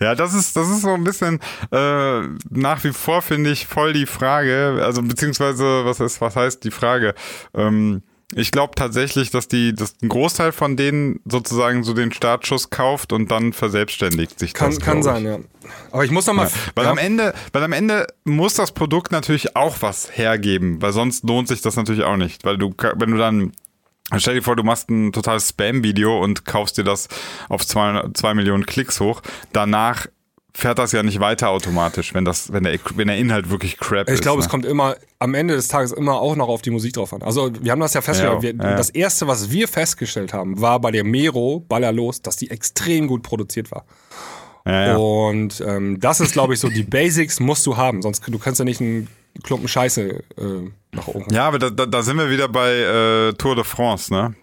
Ja, das ist, das ist so ein bisschen äh, nach wie vor, finde ich, voll die Frage. Also beziehungsweise, was ist, was heißt die Frage? Ähm, ich glaube tatsächlich, dass die, dass ein Großteil von denen sozusagen so den Startschuss kauft und dann verselbstständig sich Kann, das. kann sein, ja. Aber ich muss noch mal. Weil ja. am Ende, weil am Ende muss das Produkt natürlich auch was hergeben, weil sonst lohnt sich das natürlich auch nicht, weil du, wenn du dann Stell dir vor, du machst ein totales Spam-Video und kaufst dir das auf zwei, zwei Millionen Klicks hoch. Danach fährt das ja nicht weiter automatisch, wenn das, wenn der, wenn der Inhalt wirklich crap ist. Ich glaube, ne? es kommt immer am Ende des Tages immer auch noch auf die Musik drauf an. Also wir haben das ja festgestellt. Ja, wir, ja. Das erste, was wir festgestellt haben, war bei der Mero Ballerlos, dass die extrem gut produziert war. Ja. Und ähm, das ist, glaube ich, so die Basics musst du haben, sonst du kannst ja nicht einen Klumpen Scheiße äh, nach oben. Ja, aber da, da, da sind wir wieder bei äh, Tour de France, ne?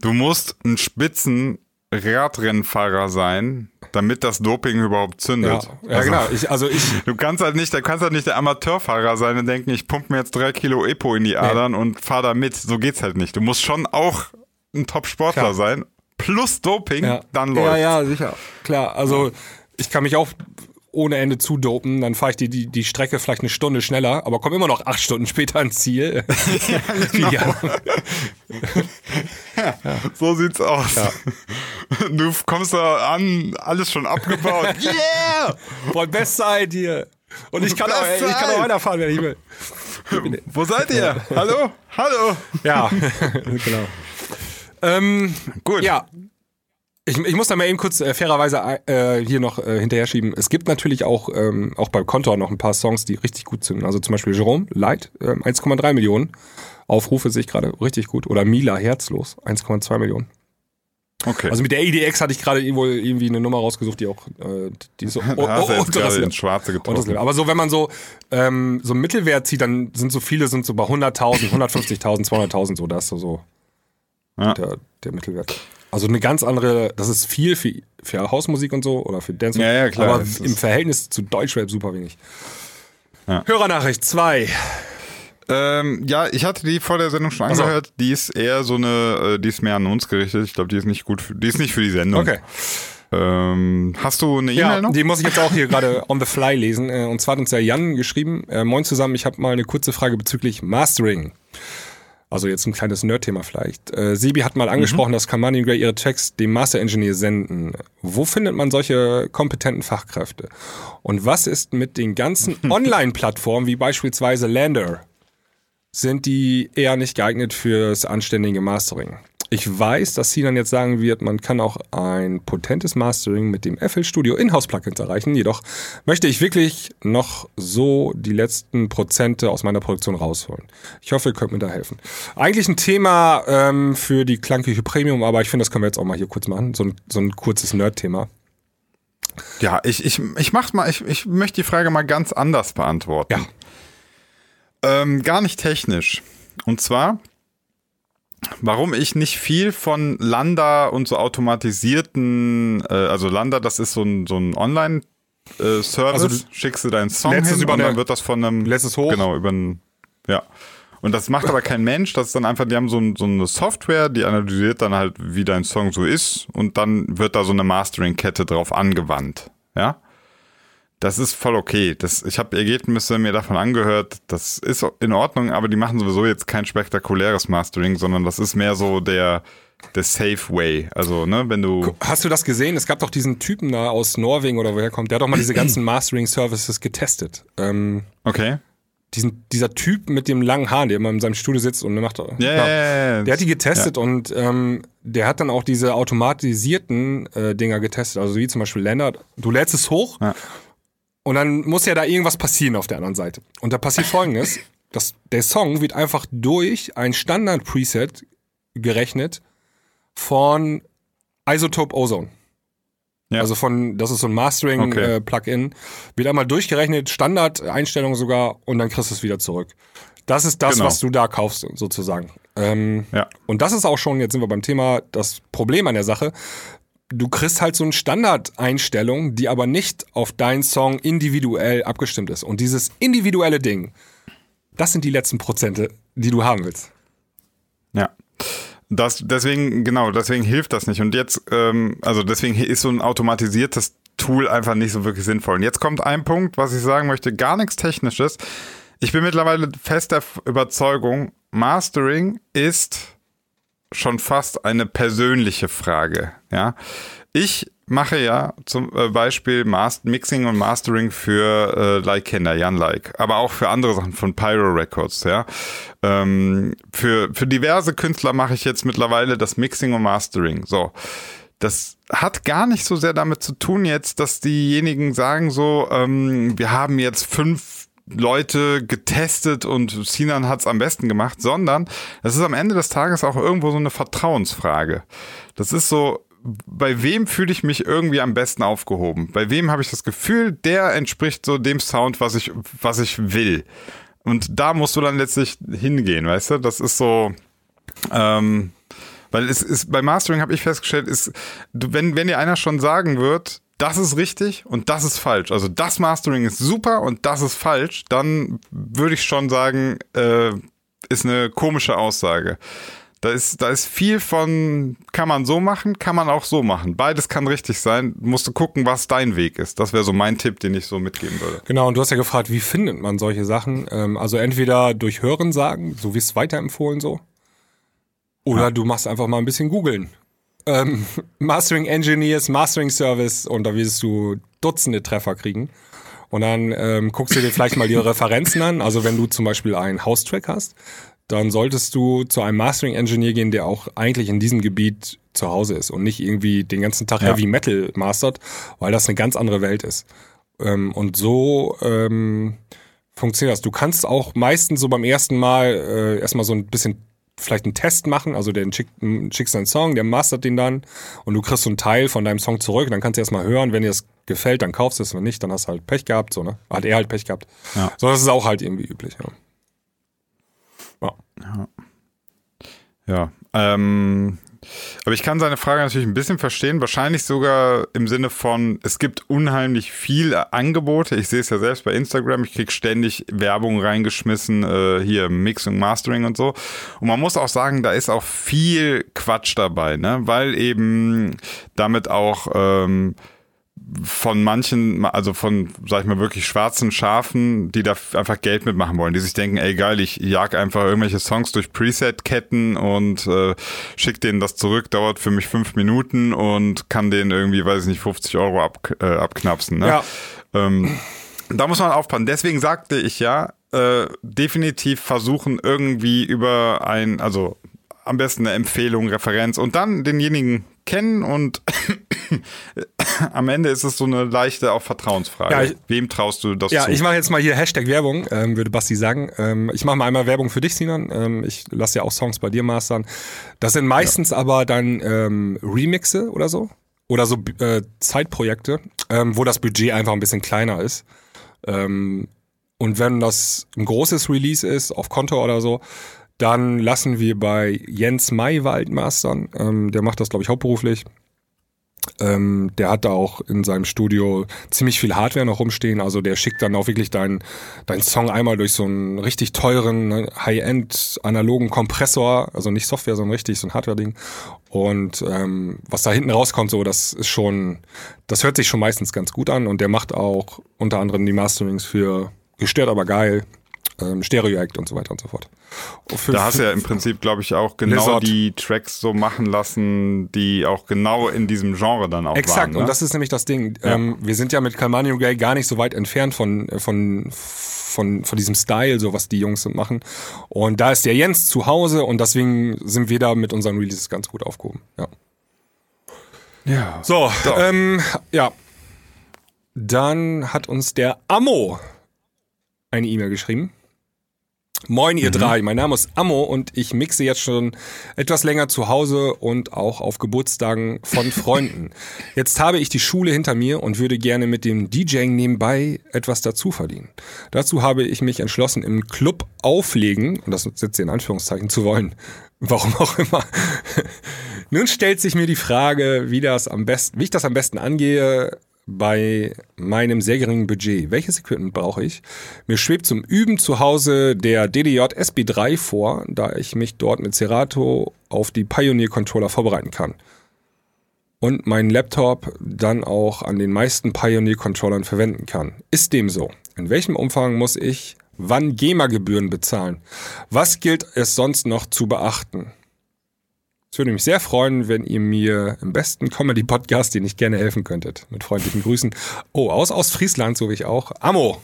Du musst ein Spitzen Radrennfahrer sein, damit das Doping überhaupt Ja, zündet. ja Also, genau. Ich, also ich, Du kannst halt nicht, du kannst halt nicht der Amateurfahrer sein und denken, ich pumpe mir jetzt drei Kilo Epo in die Adern und fahr da mit. So geht's halt nicht. Du musst schon auch ein Top-Sportler sein. Plus Doping, ja. dann Ja, läuft's. ja, sicher. Klar, also ich kann mich auch ohne Ende zudopen, dann fahre ich die, die, die Strecke vielleicht eine Stunde schneller, aber komme immer noch acht Stunden später ans Ziel. genau. ja, So sieht's aus. Du kommst da an, alles schon abgebaut. yeah! Boah, Bestzeit hier. Und ich kann, auch, ich kann auch weiterfahren, wenn ich will. Wo seid ihr? Hallo? Hallo? Ja, genau. Ähm, Gut. ja. Ich, ich muss da mal eben kurz äh, fairerweise äh, hier noch äh, hinterher schieben. Es gibt natürlich auch, ähm, auch bei Kontor noch ein paar Songs, die richtig gut sind. Also zum Beispiel Jerome, Light, ähm, 1,3 Millionen. Aufrufe sehe ich gerade richtig gut. Oder Mila, Herzlos, 1,2 Millionen. Okay. Also mit der EDX hatte ich gerade irgendwo irgendwie eine Nummer rausgesucht, die auch äh, die so gerade Level. ins Schwarze getroffen. Aber so, wenn man so, ähm, so einen Mittelwert zieht, dann sind so viele, sind so bei 100.000, 150.000, 200.000, so, das ist so, so Ja. der, der Mittelwert. Also eine ganz andere, das ist viel für, für Hausmusik und so oder für Dance. Ja, ja, klar. Aber im Verhältnis zu Deutschrap super wenig. Ja. Hörernachricht 2. Ähm, ja, ich hatte die vor der Sendung schon angehört. Die ist eher so eine, äh, die ist mehr an uns gerichtet. Ich glaube, die ist nicht gut, für, die ist nicht für die Sendung. Okay. Ähm, hast du eine Ja, E-Mail noch? die muss ich jetzt auch hier gerade on the fly lesen. Äh, Und zwar hat uns der Jan geschrieben. Äh, Moin zusammen, ich habe mal eine kurze Frage bezüglich Mastering. Also jetzt ein kleines Nerd-Thema vielleicht. Äh, Sebi hat mal angesprochen, dass Kamani Gray ihre Tracks dem Master Engineer senden. Wo findet man solche kompetenten Fachkräfte? Und was ist mit den ganzen Online-Plattformen wie beispielsweise Lander? Sind die eher nicht geeignet fürs anständige Mastering? Ich weiß, dass Sinan jetzt sagen wird, man kann auch ein potentes Mastering mit dem FL Studio Inhouse-Plugins erreichen. Jedoch möchte ich wirklich noch so die letzten Prozente aus meiner Produktion rausholen. Ich hoffe, ihr könnt mir da helfen. Eigentlich ein Thema ähm, für die Klangküche Premium, aber ich finde, das können wir jetzt auch mal hier kurz machen. So ein, so ein kurzes Nerd-Thema. Ja, ich, ich, ich mach's mal, ich, ich möchte die Frage mal ganz anders beantworten. Ja. Ähm, gar nicht technisch. Und zwar, warum ich nicht viel von Lambda und so automatisierten, äh, also Lambda, das ist so ein, so ein Online-Service, Also du schickst du deinen Song hin über und dann wird das von einem... lädst es hoch? Genau, über ein, ja. Und das macht aber kein Mensch, das ist dann einfach, die haben so, ein, so eine Software, die analysiert dann halt, wie dein Song so ist und dann wird da so eine Mastering-Kette drauf angewandt, ja. Das ist voll okay. Das, ich habe Ergebnisse mir davon angehört. Das ist in Ordnung, aber die machen sowieso jetzt kein spektakuläres Mastering, sondern das ist mehr so der, der Safe Way. Also, ne, wenn du. Hast du das gesehen? Es gab doch diesen Typen da aus Norwegen oder woher kommt, der hat doch mal diese ganzen Mastering-Services getestet. Ähm, Okay. diesen, dieser Typ mit dem langen Haaren, der immer in seinem Studio sitzt und macht. Ja, ja, ja, ja. Der hat die getestet und ähm, der hat dann auch diese automatisierten äh, Dinger getestet, also wie zum Beispiel Lennart. Du lädst es hoch Ja. Und dann muss ja da irgendwas passieren auf der anderen Seite. Und da passiert folgendes: dass Der Song wird einfach durch ein Standard-Preset gerechnet von Isotope Ozone. Ja. Also von, das ist so ein Okay. Mastering-Plugin, wird einmal durchgerechnet, Standard-Einstellung sogar, und dann kriegst du es wieder zurück. Das ist das, Genau. was du da kaufst, sozusagen. Ähm, Ja. und das ist auch schon, jetzt sind wir beim Thema, das Problem an der Sache. Du kriegst halt so eine Standardeinstellung, die aber nicht auf deinen Song individuell abgestimmt ist. Und dieses individuelle Ding, das sind die letzten Prozente, die du haben willst. Ja. Das, deswegen, genau, deswegen hilft das nicht. Und jetzt, ähm, also deswegen ist so ein automatisiertes Tool einfach nicht so wirklich sinnvoll. Und jetzt kommt ein Punkt, was ich sagen möchte, gar nichts Technisches. Ich bin mittlerweile fest der Überzeugung, Mastering ist schon fast eine persönliche Frage. Ja, ich mache ja zum äh, Beispiel Mas- Mixing und Mastering für äh, Like Jan Like, aber auch für andere Sachen von Pyro Records. Ja, ähm, für für diverse Künstler mache ich jetzt mittlerweile das Mixing und Mastering. So. das hat gar nicht so sehr damit zu tun jetzt, dass diejenigen sagen so, ähm, wir haben jetzt fünf Leute getestet und Sinan hat's am besten gemacht, sondern das ist am Ende des Tages auch irgendwo so eine Vertrauensfrage. Das ist so, bei wem fühle ich mich irgendwie am besten aufgehoben? Bei wem habe ich das Gefühl, der entspricht so dem Sound, was ich, was ich will? Und da musst du dann letztlich hingehen, weißt du? Das ist so, ähm, weil es ist, bei Mastering habe ich festgestellt, ist, wenn, wenn dir einer schon sagen wird, das ist richtig und das ist falsch. Also das Mastering ist super und das ist falsch, dann würde ich schon sagen, äh, ist eine komische Aussage. Da ist, da ist viel von, kann man so machen, kann man auch so machen. Beides kann richtig sein. Musst du gucken, was dein Weg ist. Das wäre so mein Tipp, den ich so mitgeben würde. Genau, und du hast ja gefragt, wie findet man solche Sachen? Ähm, also entweder durch Hören sagen, so wie es weiterempfohlen so. Oder du machst einfach mal ein bisschen googeln. Ähm, Mastering Engineers, Mastering Service und da wirst du Dutzende Treffer kriegen. Und dann ähm, guckst du dir vielleicht mal die Referenzen an. Also wenn du zum Beispiel einen House-Track hast, dann solltest du zu einem Mastering Engineer gehen, der auch eigentlich in diesem Gebiet zu Hause ist und nicht irgendwie den ganzen Tag Ja. Heavy Metal mastert, weil das eine ganz andere Welt ist. Ähm, und so ähm, funktioniert das. Du kannst auch meistens so beim ersten Mal äh, erstmal so ein bisschen vielleicht einen Test machen, also der schickt, schickst einen Song, der mastert den dann und du kriegst so einen Teil von deinem Song zurück, dann kannst du erstmal hören, wenn dir das gefällt, dann kaufst du es, wenn nicht, dann hast du halt Pech gehabt, so, ne? Hat er halt Pech gehabt. Ja. So, das ist auch halt irgendwie üblich, ja. ja. Ja, ähm, aber ich kann seine Frage natürlich ein bisschen verstehen. Wahrscheinlich sogar im Sinne von, es gibt unheimlich viel Angebote. Ich sehe es ja selbst bei Instagram. Ich krieg ständig Werbung reingeschmissen, äh, hier Mixing, Mastering und so. Und man muss auch sagen, da ist auch viel Quatsch dabei, ne? Weil eben damit auch ähm, von manchen, also von, sag ich mal, wirklich schwarzen Schafen, die da einfach Geld mitmachen wollen, die sich denken, ey geil, ich jag einfach irgendwelche Songs durch Preset-Ketten und äh, schick denen das zurück, dauert für mich fünf Minuten und kann denen irgendwie, weiß ich nicht, 50 Euro ab, äh, abknapsen. Ne? Ja. Ähm, da muss man aufpassen. Deswegen sagte ich ja, äh, definitiv versuchen irgendwie über ein, also am besten eine Empfehlung, Referenz und dann denjenigen kennen und am Ende ist es so eine leichte auch Vertrauensfrage. Ja, ich- Wem traust du das Ja, zu? ich mache jetzt mal hier Hashtag Werbung, ähm, würde Basti sagen. Ähm, ich mache mal einmal Werbung für dich, Sinan. Ähm, ich lasse ja auch Songs bei dir mastern. Das sind meistens aber dann ähm, Remixe oder so. Oder so äh, Zeitprojekte, ähm, wo das Budget einfach ein bisschen kleiner ist. Ähm, und wenn das ein großes Release ist, auf Konto oder so, dann lassen wir bei Jens Maywald mastern. Der macht das, glaube ich, hauptberuflich. Ähm, der hat da auch in seinem Studio ziemlich viel Hardware noch rumstehen. Also der schickt dann auch wirklich deinen dein Song einmal durch so einen richtig teuren, ne, High-End analogen Kompressor, also nicht Software, sondern richtig so ein Hardware-Ding. Und ähm, was da hinten rauskommt, so, das ist schon, das hört sich schon meistens ganz gut an. Und der macht auch unter anderem die Masterings für Gestört aber geil, ähm, Stereo Act und so weiter und so fort. Für, da hast du ja im Prinzip, glaube ich, auch genau Lizard. die Tracks so machen lassen, die auch genau in diesem Genre dann auch Exakt, waren. Ne? und das ist nämlich das Ding. Ähm, wir sind ja mit Calmanio Gay gar nicht so weit entfernt von, von, von, von diesem Style, so was die Jungs machen. Und da ist der Jens zu Hause und deswegen sind wir da mit unseren Releases ganz gut aufgehoben. Ja. ja. So, Ähm, ja. Dann hat uns der Ammo eine E-Mail geschrieben. Moin ihr drei, mein Name ist Ammo und ich mixe jetzt schon etwas länger zu Hause und auch auf Geburtstagen von Freunden. Jetzt habe ich die Schule hinter mir und würde gerne mit dem DJing nebenbei etwas dazu verdienen. Dazu habe ich mich entschlossen, im Club auflegen, und das setzt ihr in Anführungszeichen zu wollen, warum auch immer. Nun stellt sich mir die Frage, wie das am besten, wie ich das am besten angehe bei meinem sehr geringen Budget. Welches Equipment brauche ich? Mir schwebt zum Üben zu Hause der DDJ SB3 vor, da ich mich dort mit Serato auf die Pioneer Controller vorbereiten kann. Und meinen Laptop dann auch an den meisten Pioneer Controllern verwenden kann. Ist dem so? In welchem Umfang muss ich wann GEMA-Gebühren bezahlen? Was gilt es sonst noch zu beachten? Es würde mich sehr freuen, wenn ihr mir im besten Comedy-Podcast, den ich gerne helfen könntet. Mit freundlichen Grüßen. Oh, aus Ostfriesland, so wie ich auch. Amo.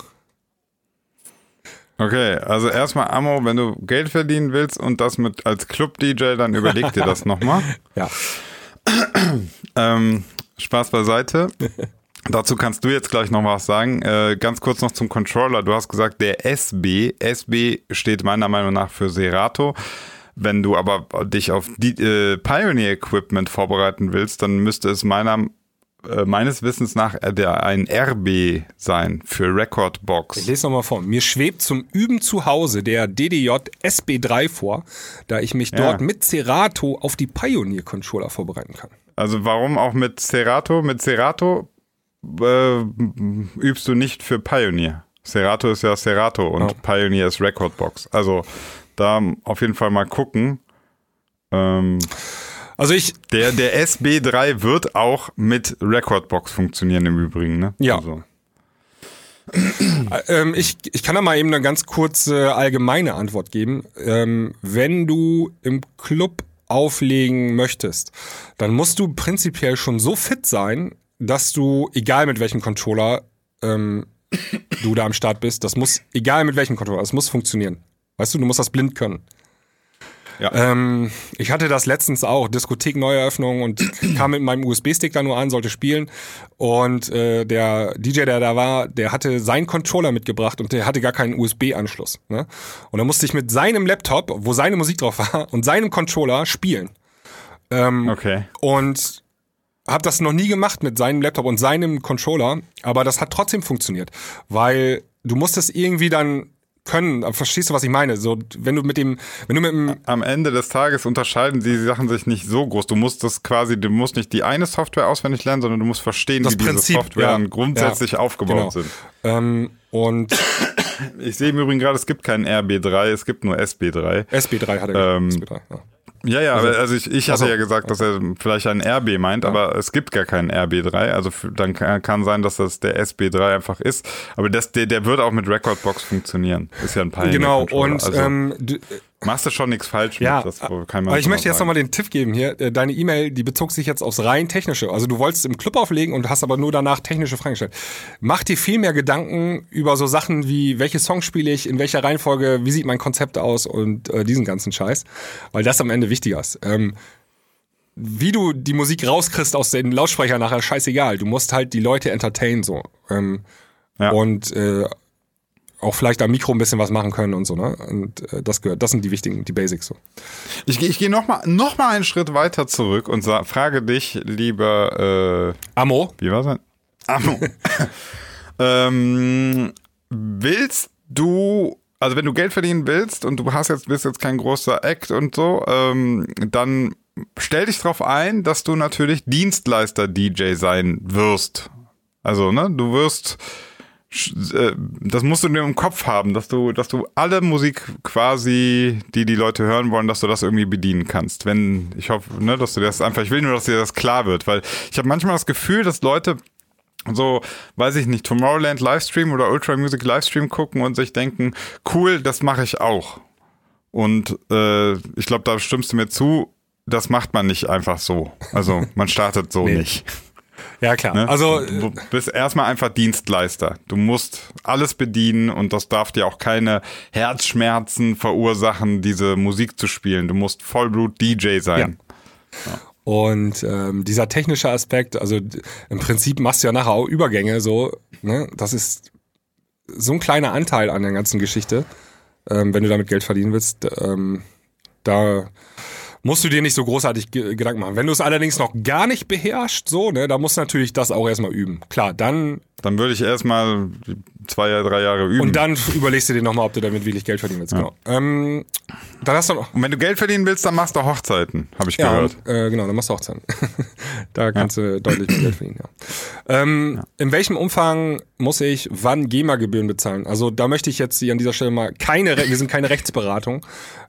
Okay, also erstmal Ammo, wenn du Geld verdienen willst und das mit als Club-DJ, dann überleg dir das nochmal. Ja. Ähm, Spaß beiseite. Dazu kannst du jetzt gleich noch was sagen. Äh, ganz kurz noch zum Controller. Du hast gesagt, der SB. SB steht meiner Meinung nach für Serato. Wenn du aber dich auf die, äh, Pioneer Equipment vorbereiten willst, dann müsste es meiner, äh, meines Wissens nach der, ein RB sein für Record Ich lese nochmal vor. Mir schwebt zum Üben zu Hause der DDJ SB3 vor, da ich mich Ja. dort mit Serato auf die Pioneer-Controller vorbereiten kann. Also warum auch mit Serato? Mit Serato äh, übst du nicht für Pioneer. Serato ist ja Serato und Ja. Pioneer ist Record Box. Also da auf jeden Fall mal gucken. Ähm, Also ich, der, der SB3 wird auch mit Recordbox funktionieren im Übrigen, ne? Ja. Also, ähm, ich, ich kann da mal eben eine ganz kurze allgemeine Antwort geben. Ähm, wenn du im Club auflegen möchtest, dann musst du prinzipiell schon so fit sein, dass du, egal mit welchem Controller ähm, du da am Start bist, das muss, egal mit welchem Controller, das muss funktionieren. Weißt du, du musst das blind können. Ja. Ähm, ich hatte das letztens auch, Diskothek Neueröffnung und kam mit meinem USB-Stick da nur an, sollte spielen. Und äh, der DJ, der da war, der hatte seinen Controller mitgebracht und der hatte gar keinen USB-Anschluss. Ne? Und dann musste ich mit seinem Laptop, wo seine Musik drauf war, und seinem Controller spielen. Ähm, okay. und habe das noch nie gemacht mit seinem Laptop und seinem Controller, aber das hat trotzdem funktioniert, weil du musst es irgendwie dann können. Aber Verstehst du, was ich meine? So, wenn du mit dem, wenn du mit dem Am Ende des Tages unterscheiden die Sachen sich nicht so groß. Du musst das quasi, du musst nicht die eine Software auswendig lernen, sondern du musst verstehen, Das wie diese Prinzip, Software ja. dann grundsätzlich Ja, aufgebaut genau. sind. ähm, und Ich sehe im Übrigen gerade, es gibt keinen RB3, es gibt nur SB3. SB3 hat er Ähm, gesagt. SB3, ja. Ja, ja, also, also ich, ich hatte also- ja gesagt, dass er vielleicht einen RB meint, aber es gibt gar keinen RB3. Also dann kann, kann sein, dass das der SB3 einfach ist. Aber das, der, der wird auch mit Recordbox funktionieren. Ist ja ein Pioneer Genau, und also, ähm, machst du schon nichts falsch ja, mit. Das aber ich möchte jetzt nochmal den Tipp geben hier. Äh, Deine E-Mail, die bezog sich jetzt aufs rein technische. Also du wolltest im Club auflegen und hast aber nur danach technische Fragen gestellt. Mach dir viel mehr Gedanken über so Sachen wie, welche Songs spiele ich, in welcher Reihenfolge, wie sieht mein Konzept aus und äh, diesen ganzen Scheiß. Weil das am Ende wichtiger ist. Ähm, wie du die Musik rauskriegst aus den Lautsprechern nachher, scheißegal. Du musst halt die Leute entertainen so. Ähm, Ja. Und äh, auch vielleicht am Mikro ein bisschen was machen können und so, ne? Und äh, das gehört, das sind die wichtigen, die Basics so. Ich, ich gehe nochmal noch mal einen Schritt weiter zurück und sa- frage dich, lieber, äh, Amo? wie war's denn? Amo. ähm, willst du, also wenn du Geld verdienen willst und du hast jetzt, bist jetzt kein großer Act und so, ähm, dann stell dich drauf ein, dass du natürlich Dienstleister-DJ sein wirst. Also, ne, du wirst, das musst du dir im Kopf haben, dass du, dass du alle Musik quasi, die die Leute hören wollen, dass du das irgendwie bedienen kannst. Wenn, ich hoffe, ne, dass du das einfach, ich will nur, dass dir das klar wird, weil ich habe manchmal das Gefühl, dass Leute so, weiß ich nicht, Tomorrowland Livestream oder Ultra Music Livestream gucken und sich denken, cool, das mache ich auch. Und äh, ich glaube, da stimmst du mir zu, das macht man nicht einfach so. Also man startet so Nee. nicht. Ja, klar. Ne? Also, du äh, bist erstmal einfach Dienstleister. Du musst alles bedienen und das darf dir auch keine Herzschmerzen verursachen, diese Musik zu spielen. Du musst Vollblut DJ sein. und ähm, dieser technische Aspekt, also im Prinzip machst du ja nachher auch Übergänge so, ne? Das ist so ein kleiner Anteil an der ganzen Geschichte, ähm, wenn du damit Geld verdienen willst. Ähm, da musst du dir nicht so großartig ge Gedanken machen. Wenn du es allerdings noch gar nicht beherrschst, so, ne, da musst du natürlich das auch erstmal üben. Klar, dann Dann würde ich erstmal zwei, drei Jahre üben. und dann überlegst du dir nochmal, ob du damit wirklich Geld verdienen willst. Genau. Ähm, dann hast du noch. Und wenn du Geld verdienen willst, dann machst du Hochzeiten, habe ich Ja, gehört. äh, genau, dann machst du Hochzeiten. da kannst du deutlich mehr Geld verdienen, ja. Ähm, In welchem Umfang muss ich wann GEMA-Gebühren bezahlen? Also da möchte ich jetzt an dieser Stelle mal keine, Re- wir sind keine Rechtsberatung,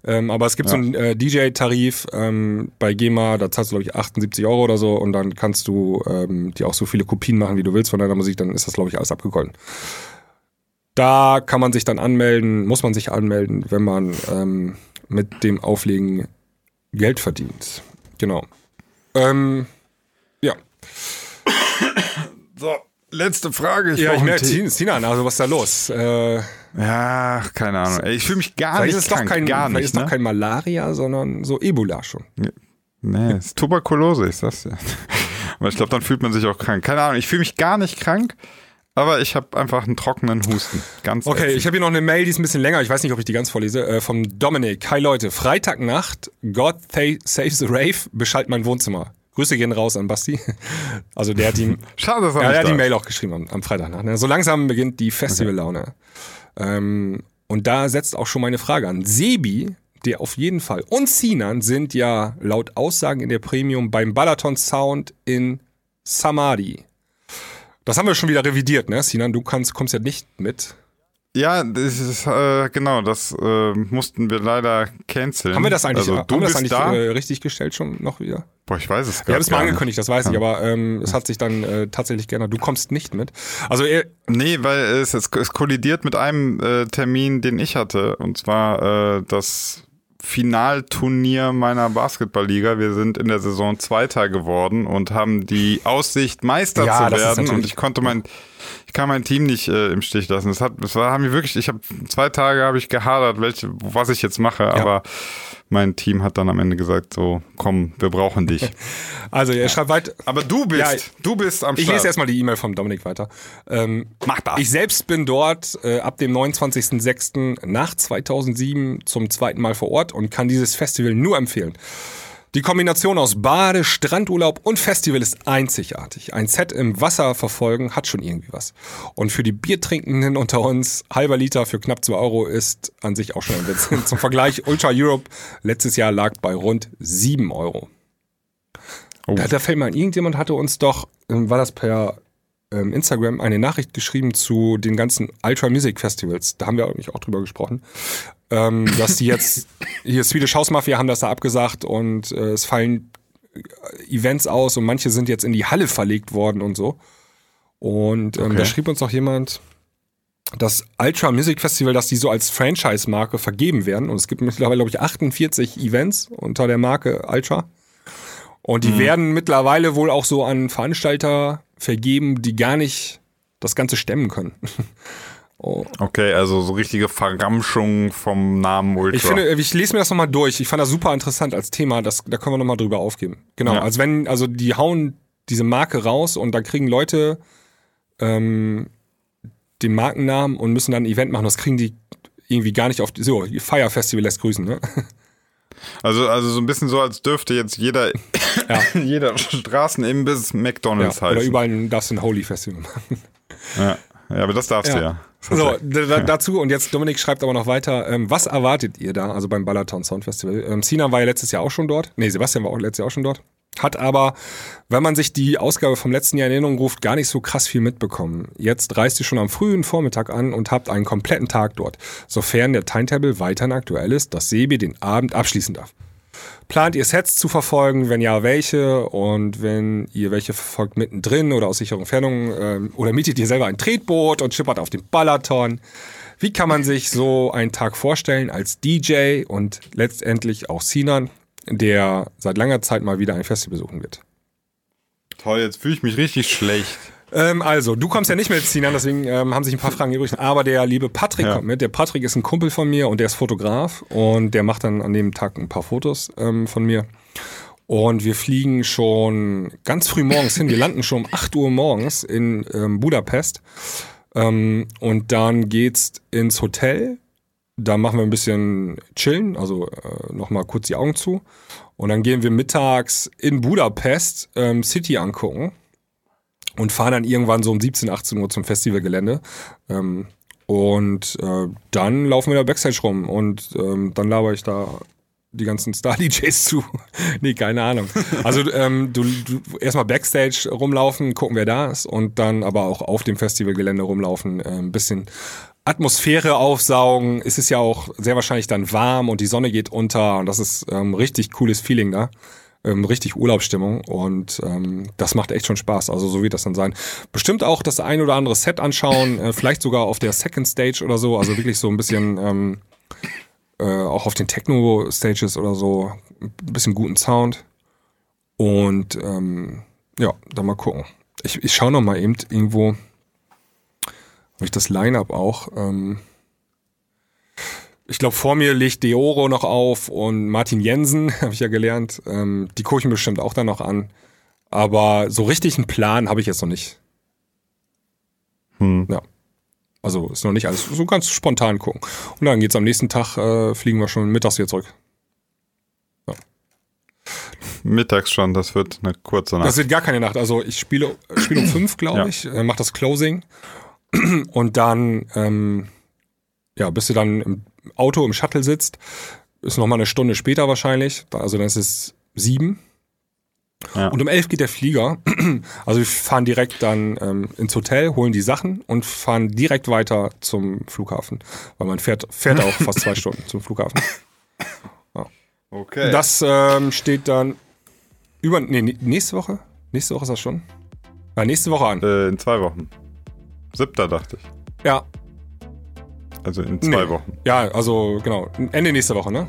ähm, aber es gibt so einen äh, DJ-Tarif ähm, bei GEMA, da zahlst du glaube ich 78 Euro oder so und dann kannst du ähm, dir auch so viele Kopien machen, wie du willst von deiner Musik, dann ist das glaube ich alles abgegolten. Da kann man sich dann anmelden, muss man sich anmelden, wenn man ähm, mit dem Auflegen Geld verdient. Genau. Ähm, ja. So, letzte Frage. Ja, brauch ich merke, Tina, also was ist da los? Äh, Ja, keine Ahnung. Ich fühle mich gar nicht ist es doch krank, kein, gar nicht. ist doch Ne? kein Malaria, sondern so Ebola schon. Nee, ist Tuberkulose, ich sag's dir. Aber ich glaube, dann fühlt man sich auch krank. Keine Ahnung, ich fühle mich gar nicht krank, aber ich habe einfach einen trockenen Husten. Ganz Okay, ätzend. ich habe hier noch eine Mail, die ist ein bisschen länger. Ich weiß nicht, ob ich die ganz vorlese. Äh, vom Dominik. Hi Leute, Freitagnacht, God Save the Rave, beschallt mein Wohnzimmer. Grüße gehen raus an Basti. Also der hat die, Schade, dass er ja, der hat die Mail auch geschrieben am, am Freitagnacht. Ne? So langsam beginnt die Festivallaune. Ähm, und da setzt auch schon meine Frage an. Sebi, der auf jeden Fall, und Sinan sind ja laut Aussagen in der Premium beim Balaton Sound in Samadhi. Das haben wir schon wieder revidiert, ne? Sinan, du kannst, kommst ja nicht mit. Ja, das ist, äh, genau, das äh, mussten wir leider canceln. Haben wir das eigentlich, Also, haben du wir das eigentlich da? äh, richtig gestellt schon noch wieder? Boah, ich weiß es gar haben es mal nicht. angekündigt, das weiß ich, aber ähm, es hat sich dann äh, tatsächlich geändert. Du kommst nicht mit. Also er, Nee, weil es, es, es kollidiert mit einem äh, Termin, den ich hatte. Und zwar äh, das Finalturnier meiner Basketballliga. Wir sind in der Saison Zweiter geworden und haben die Aussicht, Meister Ja, zu werden. Und ich konnte mein, ich kann mein Team nicht äh, im Stich lassen. Es hat, es war, haben wir wirklich, ich habe zwei Tage habe ich gehadert, welche, was ich jetzt mache, aber mein Team hat dann am Ende gesagt, so, komm, wir brauchen dich. also er schreibt weiter. aber du bist, Ja, du bist am Ich Start. lese erstmal die E-Mail vom Dominik weiter. Ähm, Mach das. Ich selbst bin dort äh, ab dem 29.06. nach 2007 zum zweiten Mal vor Ort und kann dieses Festival nur empfehlen. Die Kombination aus Bade, Strandurlaub und Festival ist einzigartig. Ein Set im Wasser verfolgen hat schon irgendwie was. Und für die Biertrinkenden unter uns, halber Liter für knapp 2 Euro ist an sich auch schon ein Witz. Zum Vergleich, Ultra Europe letztes Jahr lag bei rund 7 Euro. Oh. Da, da fällt mir ein, irgendjemand hatte uns doch, ähm, war das per Instagram, eine Nachricht geschrieben zu den ganzen Ultra Music Festivals. Da haben wir eigentlich auch drüber gesprochen. Ähm, dass die jetzt, hier Swedish House Mafia haben das da abgesagt und äh, es fallen äh, Events aus und manche sind jetzt in die Halle verlegt worden und so. Und ähm, Okay. da schrieb uns noch jemand, das Ultra Music Festival, dass die so als Franchise-Marke vergeben werden. Und es gibt mittlerweile, glaube ich, 48 Events unter der Marke Ultra. Und die werden mittlerweile wohl auch so an Veranstalter vergeben, die gar nicht das Ganze stemmen können. oh. Okay, also so richtige Verramschung vom Namen Ultra. Ich finde, ich lese mir das nochmal durch. Ich fand das super interessant als Thema. Das, da können wir nochmal drüber aufgeben. Genau. Ja. Also wenn, also die hauen diese Marke raus und da kriegen Leute ähm, den Markennamen und müssen dann ein Event machen. Das kriegen die irgendwie gar nicht auf die, so, Fire Festival lässt grüßen, ne? Also, also so ein bisschen so, als dürfte jetzt jeder, jeder Straßenimbiss McDonalds Ja, oder heißen. überall darfst du ein Holy Festival machen. Ja. ja, aber das darfst du Ja. ja. Das hast So, dazu und jetzt Dominik schreibt aber noch weiter. Ähm, was erwartet ihr da, also beim Balaton Sound Festival? Ähm, Sinan war ja letztes Jahr auch schon dort. Nee, Sebastian war auch letztes Jahr auch schon dort. Hat aber, wenn man sich die Ausgabe vom letzten Jahr in Erinnerung ruft, gar nicht so krass viel mitbekommen. Jetzt reist ihr schon am frühen Vormittag an und habt einen kompletten Tag dort, sofern der Timetable weiterhin aktuell ist, dass Sebi den Abend abschließen darf. Plant ihr Sets zu verfolgen? Wenn ja, welche? Und wenn ihr welche verfolgt mittendrin oder aus sicherer Entfernung? Ähm, oder mietet ihr selber ein Tretboot und schippert auf den Balaton? Wie kann man sich so einen Tag vorstellen als DJ und letztendlich auch Sinan, der seit langer Zeit mal wieder ein Festival besuchen wird? Toll, jetzt fühle ich mich richtig schlecht. Ähm, also, du kommst ja nicht mit, Sinan, deswegen ähm, haben sich ein paar Fragen übrig. Aber der liebe Patrick Ja. kommt mit. Der Patrick ist ein Kumpel von mir und der ist Fotograf und der macht dann an dem Tag ein paar Fotos ähm, von mir. Und wir fliegen schon ganz früh morgens hin. Wir landen schon um 8 Uhr morgens in ähm, Budapest. Ähm, und dann geht's ins Hotel. Da machen wir ein bisschen chillen, also äh, nochmal kurz die Augen zu. Und dann gehen wir mittags in Budapest ähm, City angucken und fahren dann irgendwann so um 17, 18 Uhr zum Festivalgelände. Ähm, und äh, dann laufen wir da Backstage rum und ähm, dann laber ich da die ganzen Star-DJs zu. nee, keine Ahnung. Also ähm, du, du erstmal Backstage rumlaufen, gucken, wer da ist und dann aber auch auf dem Festivalgelände rumlaufen, äh, ein bisschen Atmosphäre aufsaugen. Es ist ja auch sehr wahrscheinlich dann warm und die Sonne geht unter und das ist ähm, richtig cooles Feeling da. Ähm, richtig Urlaubsstimmung und ähm, das macht echt schon Spaß. Also so wird das dann sein. Bestimmt auch das ein oder andere Set anschauen, äh, vielleicht sogar auf der Second Stage oder so. Also wirklich so ein bisschen ähm, äh, auch auf den Techno-Stages oder so ein bisschen guten Sound. Und ähm, ja, dann mal gucken. Ich, ich schaue noch mal eben irgendwo, ich das Line-Up auch. Ähm, ich glaube, vor mir liegt Deoro noch auf und Martin Jensen, habe ich ja gelernt. Ähm, die gucke ich mir bestimmt auch dann noch an. Aber so richtig einen Plan habe ich jetzt noch nicht. Hm. Ja. Also ist noch nicht alles so ganz spontan gucken. Und dann geht's am nächsten Tag, äh, fliegen wir schon mittags wieder zurück. Mittags schon, das wird eine kurze Nacht. Das wird gar keine Nacht. Also ich spiele, spiele um fünf, glaube Ja. ich, äh, mach das Closing und dann, ähm, ja, bis du dann im Auto im Shuttle sitzt, ist noch mal eine Stunde später wahrscheinlich. Also dann ist es sieben. Ja. Und um elf geht der Flieger. Also wir fahren direkt dann ähm, ins Hotel, holen die Sachen und fahren direkt weiter zum Flughafen. Weil man fährt, fährt auch fast zwei Stunden zum Flughafen. okay. Das ähm, steht dann über, nee, nee, nächste Woche? Nächste Woche ist das schon? Ja, nächste Woche an. äh, in zwei Wochen. Siebter dachte ich. Ja, Also in zwei Nee. Wochen. ja, also genau, Ende nächste Woche, ne?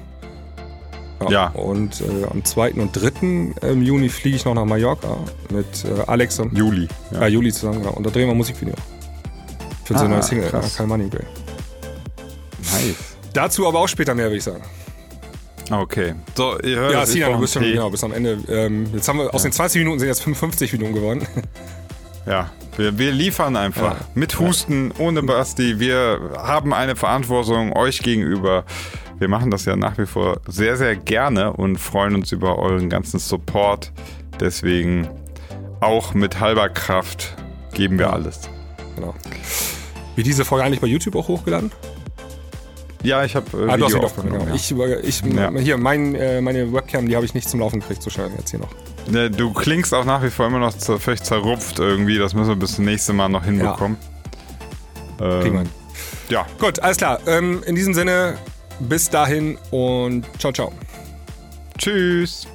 Ja. Und äh, am 2. und 3. im Juni fliege ich noch nach Mallorca mit äh, Alex und Juli. ja. Juli zusammen, genau. Und da drehen wir ein Musikvideo. Für unsere Ah, neue Single, krass. äh, Call Money Bill. Nice. Dazu aber auch später mehr, würde ich sagen. Okay. So, ihr hört Ja, Sina, du bist schon genau, bis am Ende. Ähm, jetzt haben wir aus den 20 Minuten sind jetzt 55 Minuten geworden. Ja, wir, wir liefern einfach. Ja. Mit Husten, ohne Basti. Wir haben eine Verantwortung euch gegenüber. Wir machen das ja nach wie vor sehr, sehr gerne und freuen uns über euren ganzen Support. Deswegen auch mit halber Kraft geben wir alles. genau. Wie diese Folge eigentlich bei YouTube auch hochgeladen? Ja, ich habe äh, Ah, du hast Video wieder aufgenommen. aufgenommen. Genau. Ich, ich, Ja. Hier, mein, äh, meine Webcam, die habe ich nicht zum Laufen gekriegt, so schnell jetzt hier noch. Ja, du klingst auch nach wie vor immer noch zer- völlig zerrupft irgendwie. Das müssen wir bis zum nächsten Mal noch hinbekommen. Kriegen wir Ähm, hin. ja, Gut, alles klar. Ähm, in diesem Sinne, bis dahin und ciao, ciao. tschüss.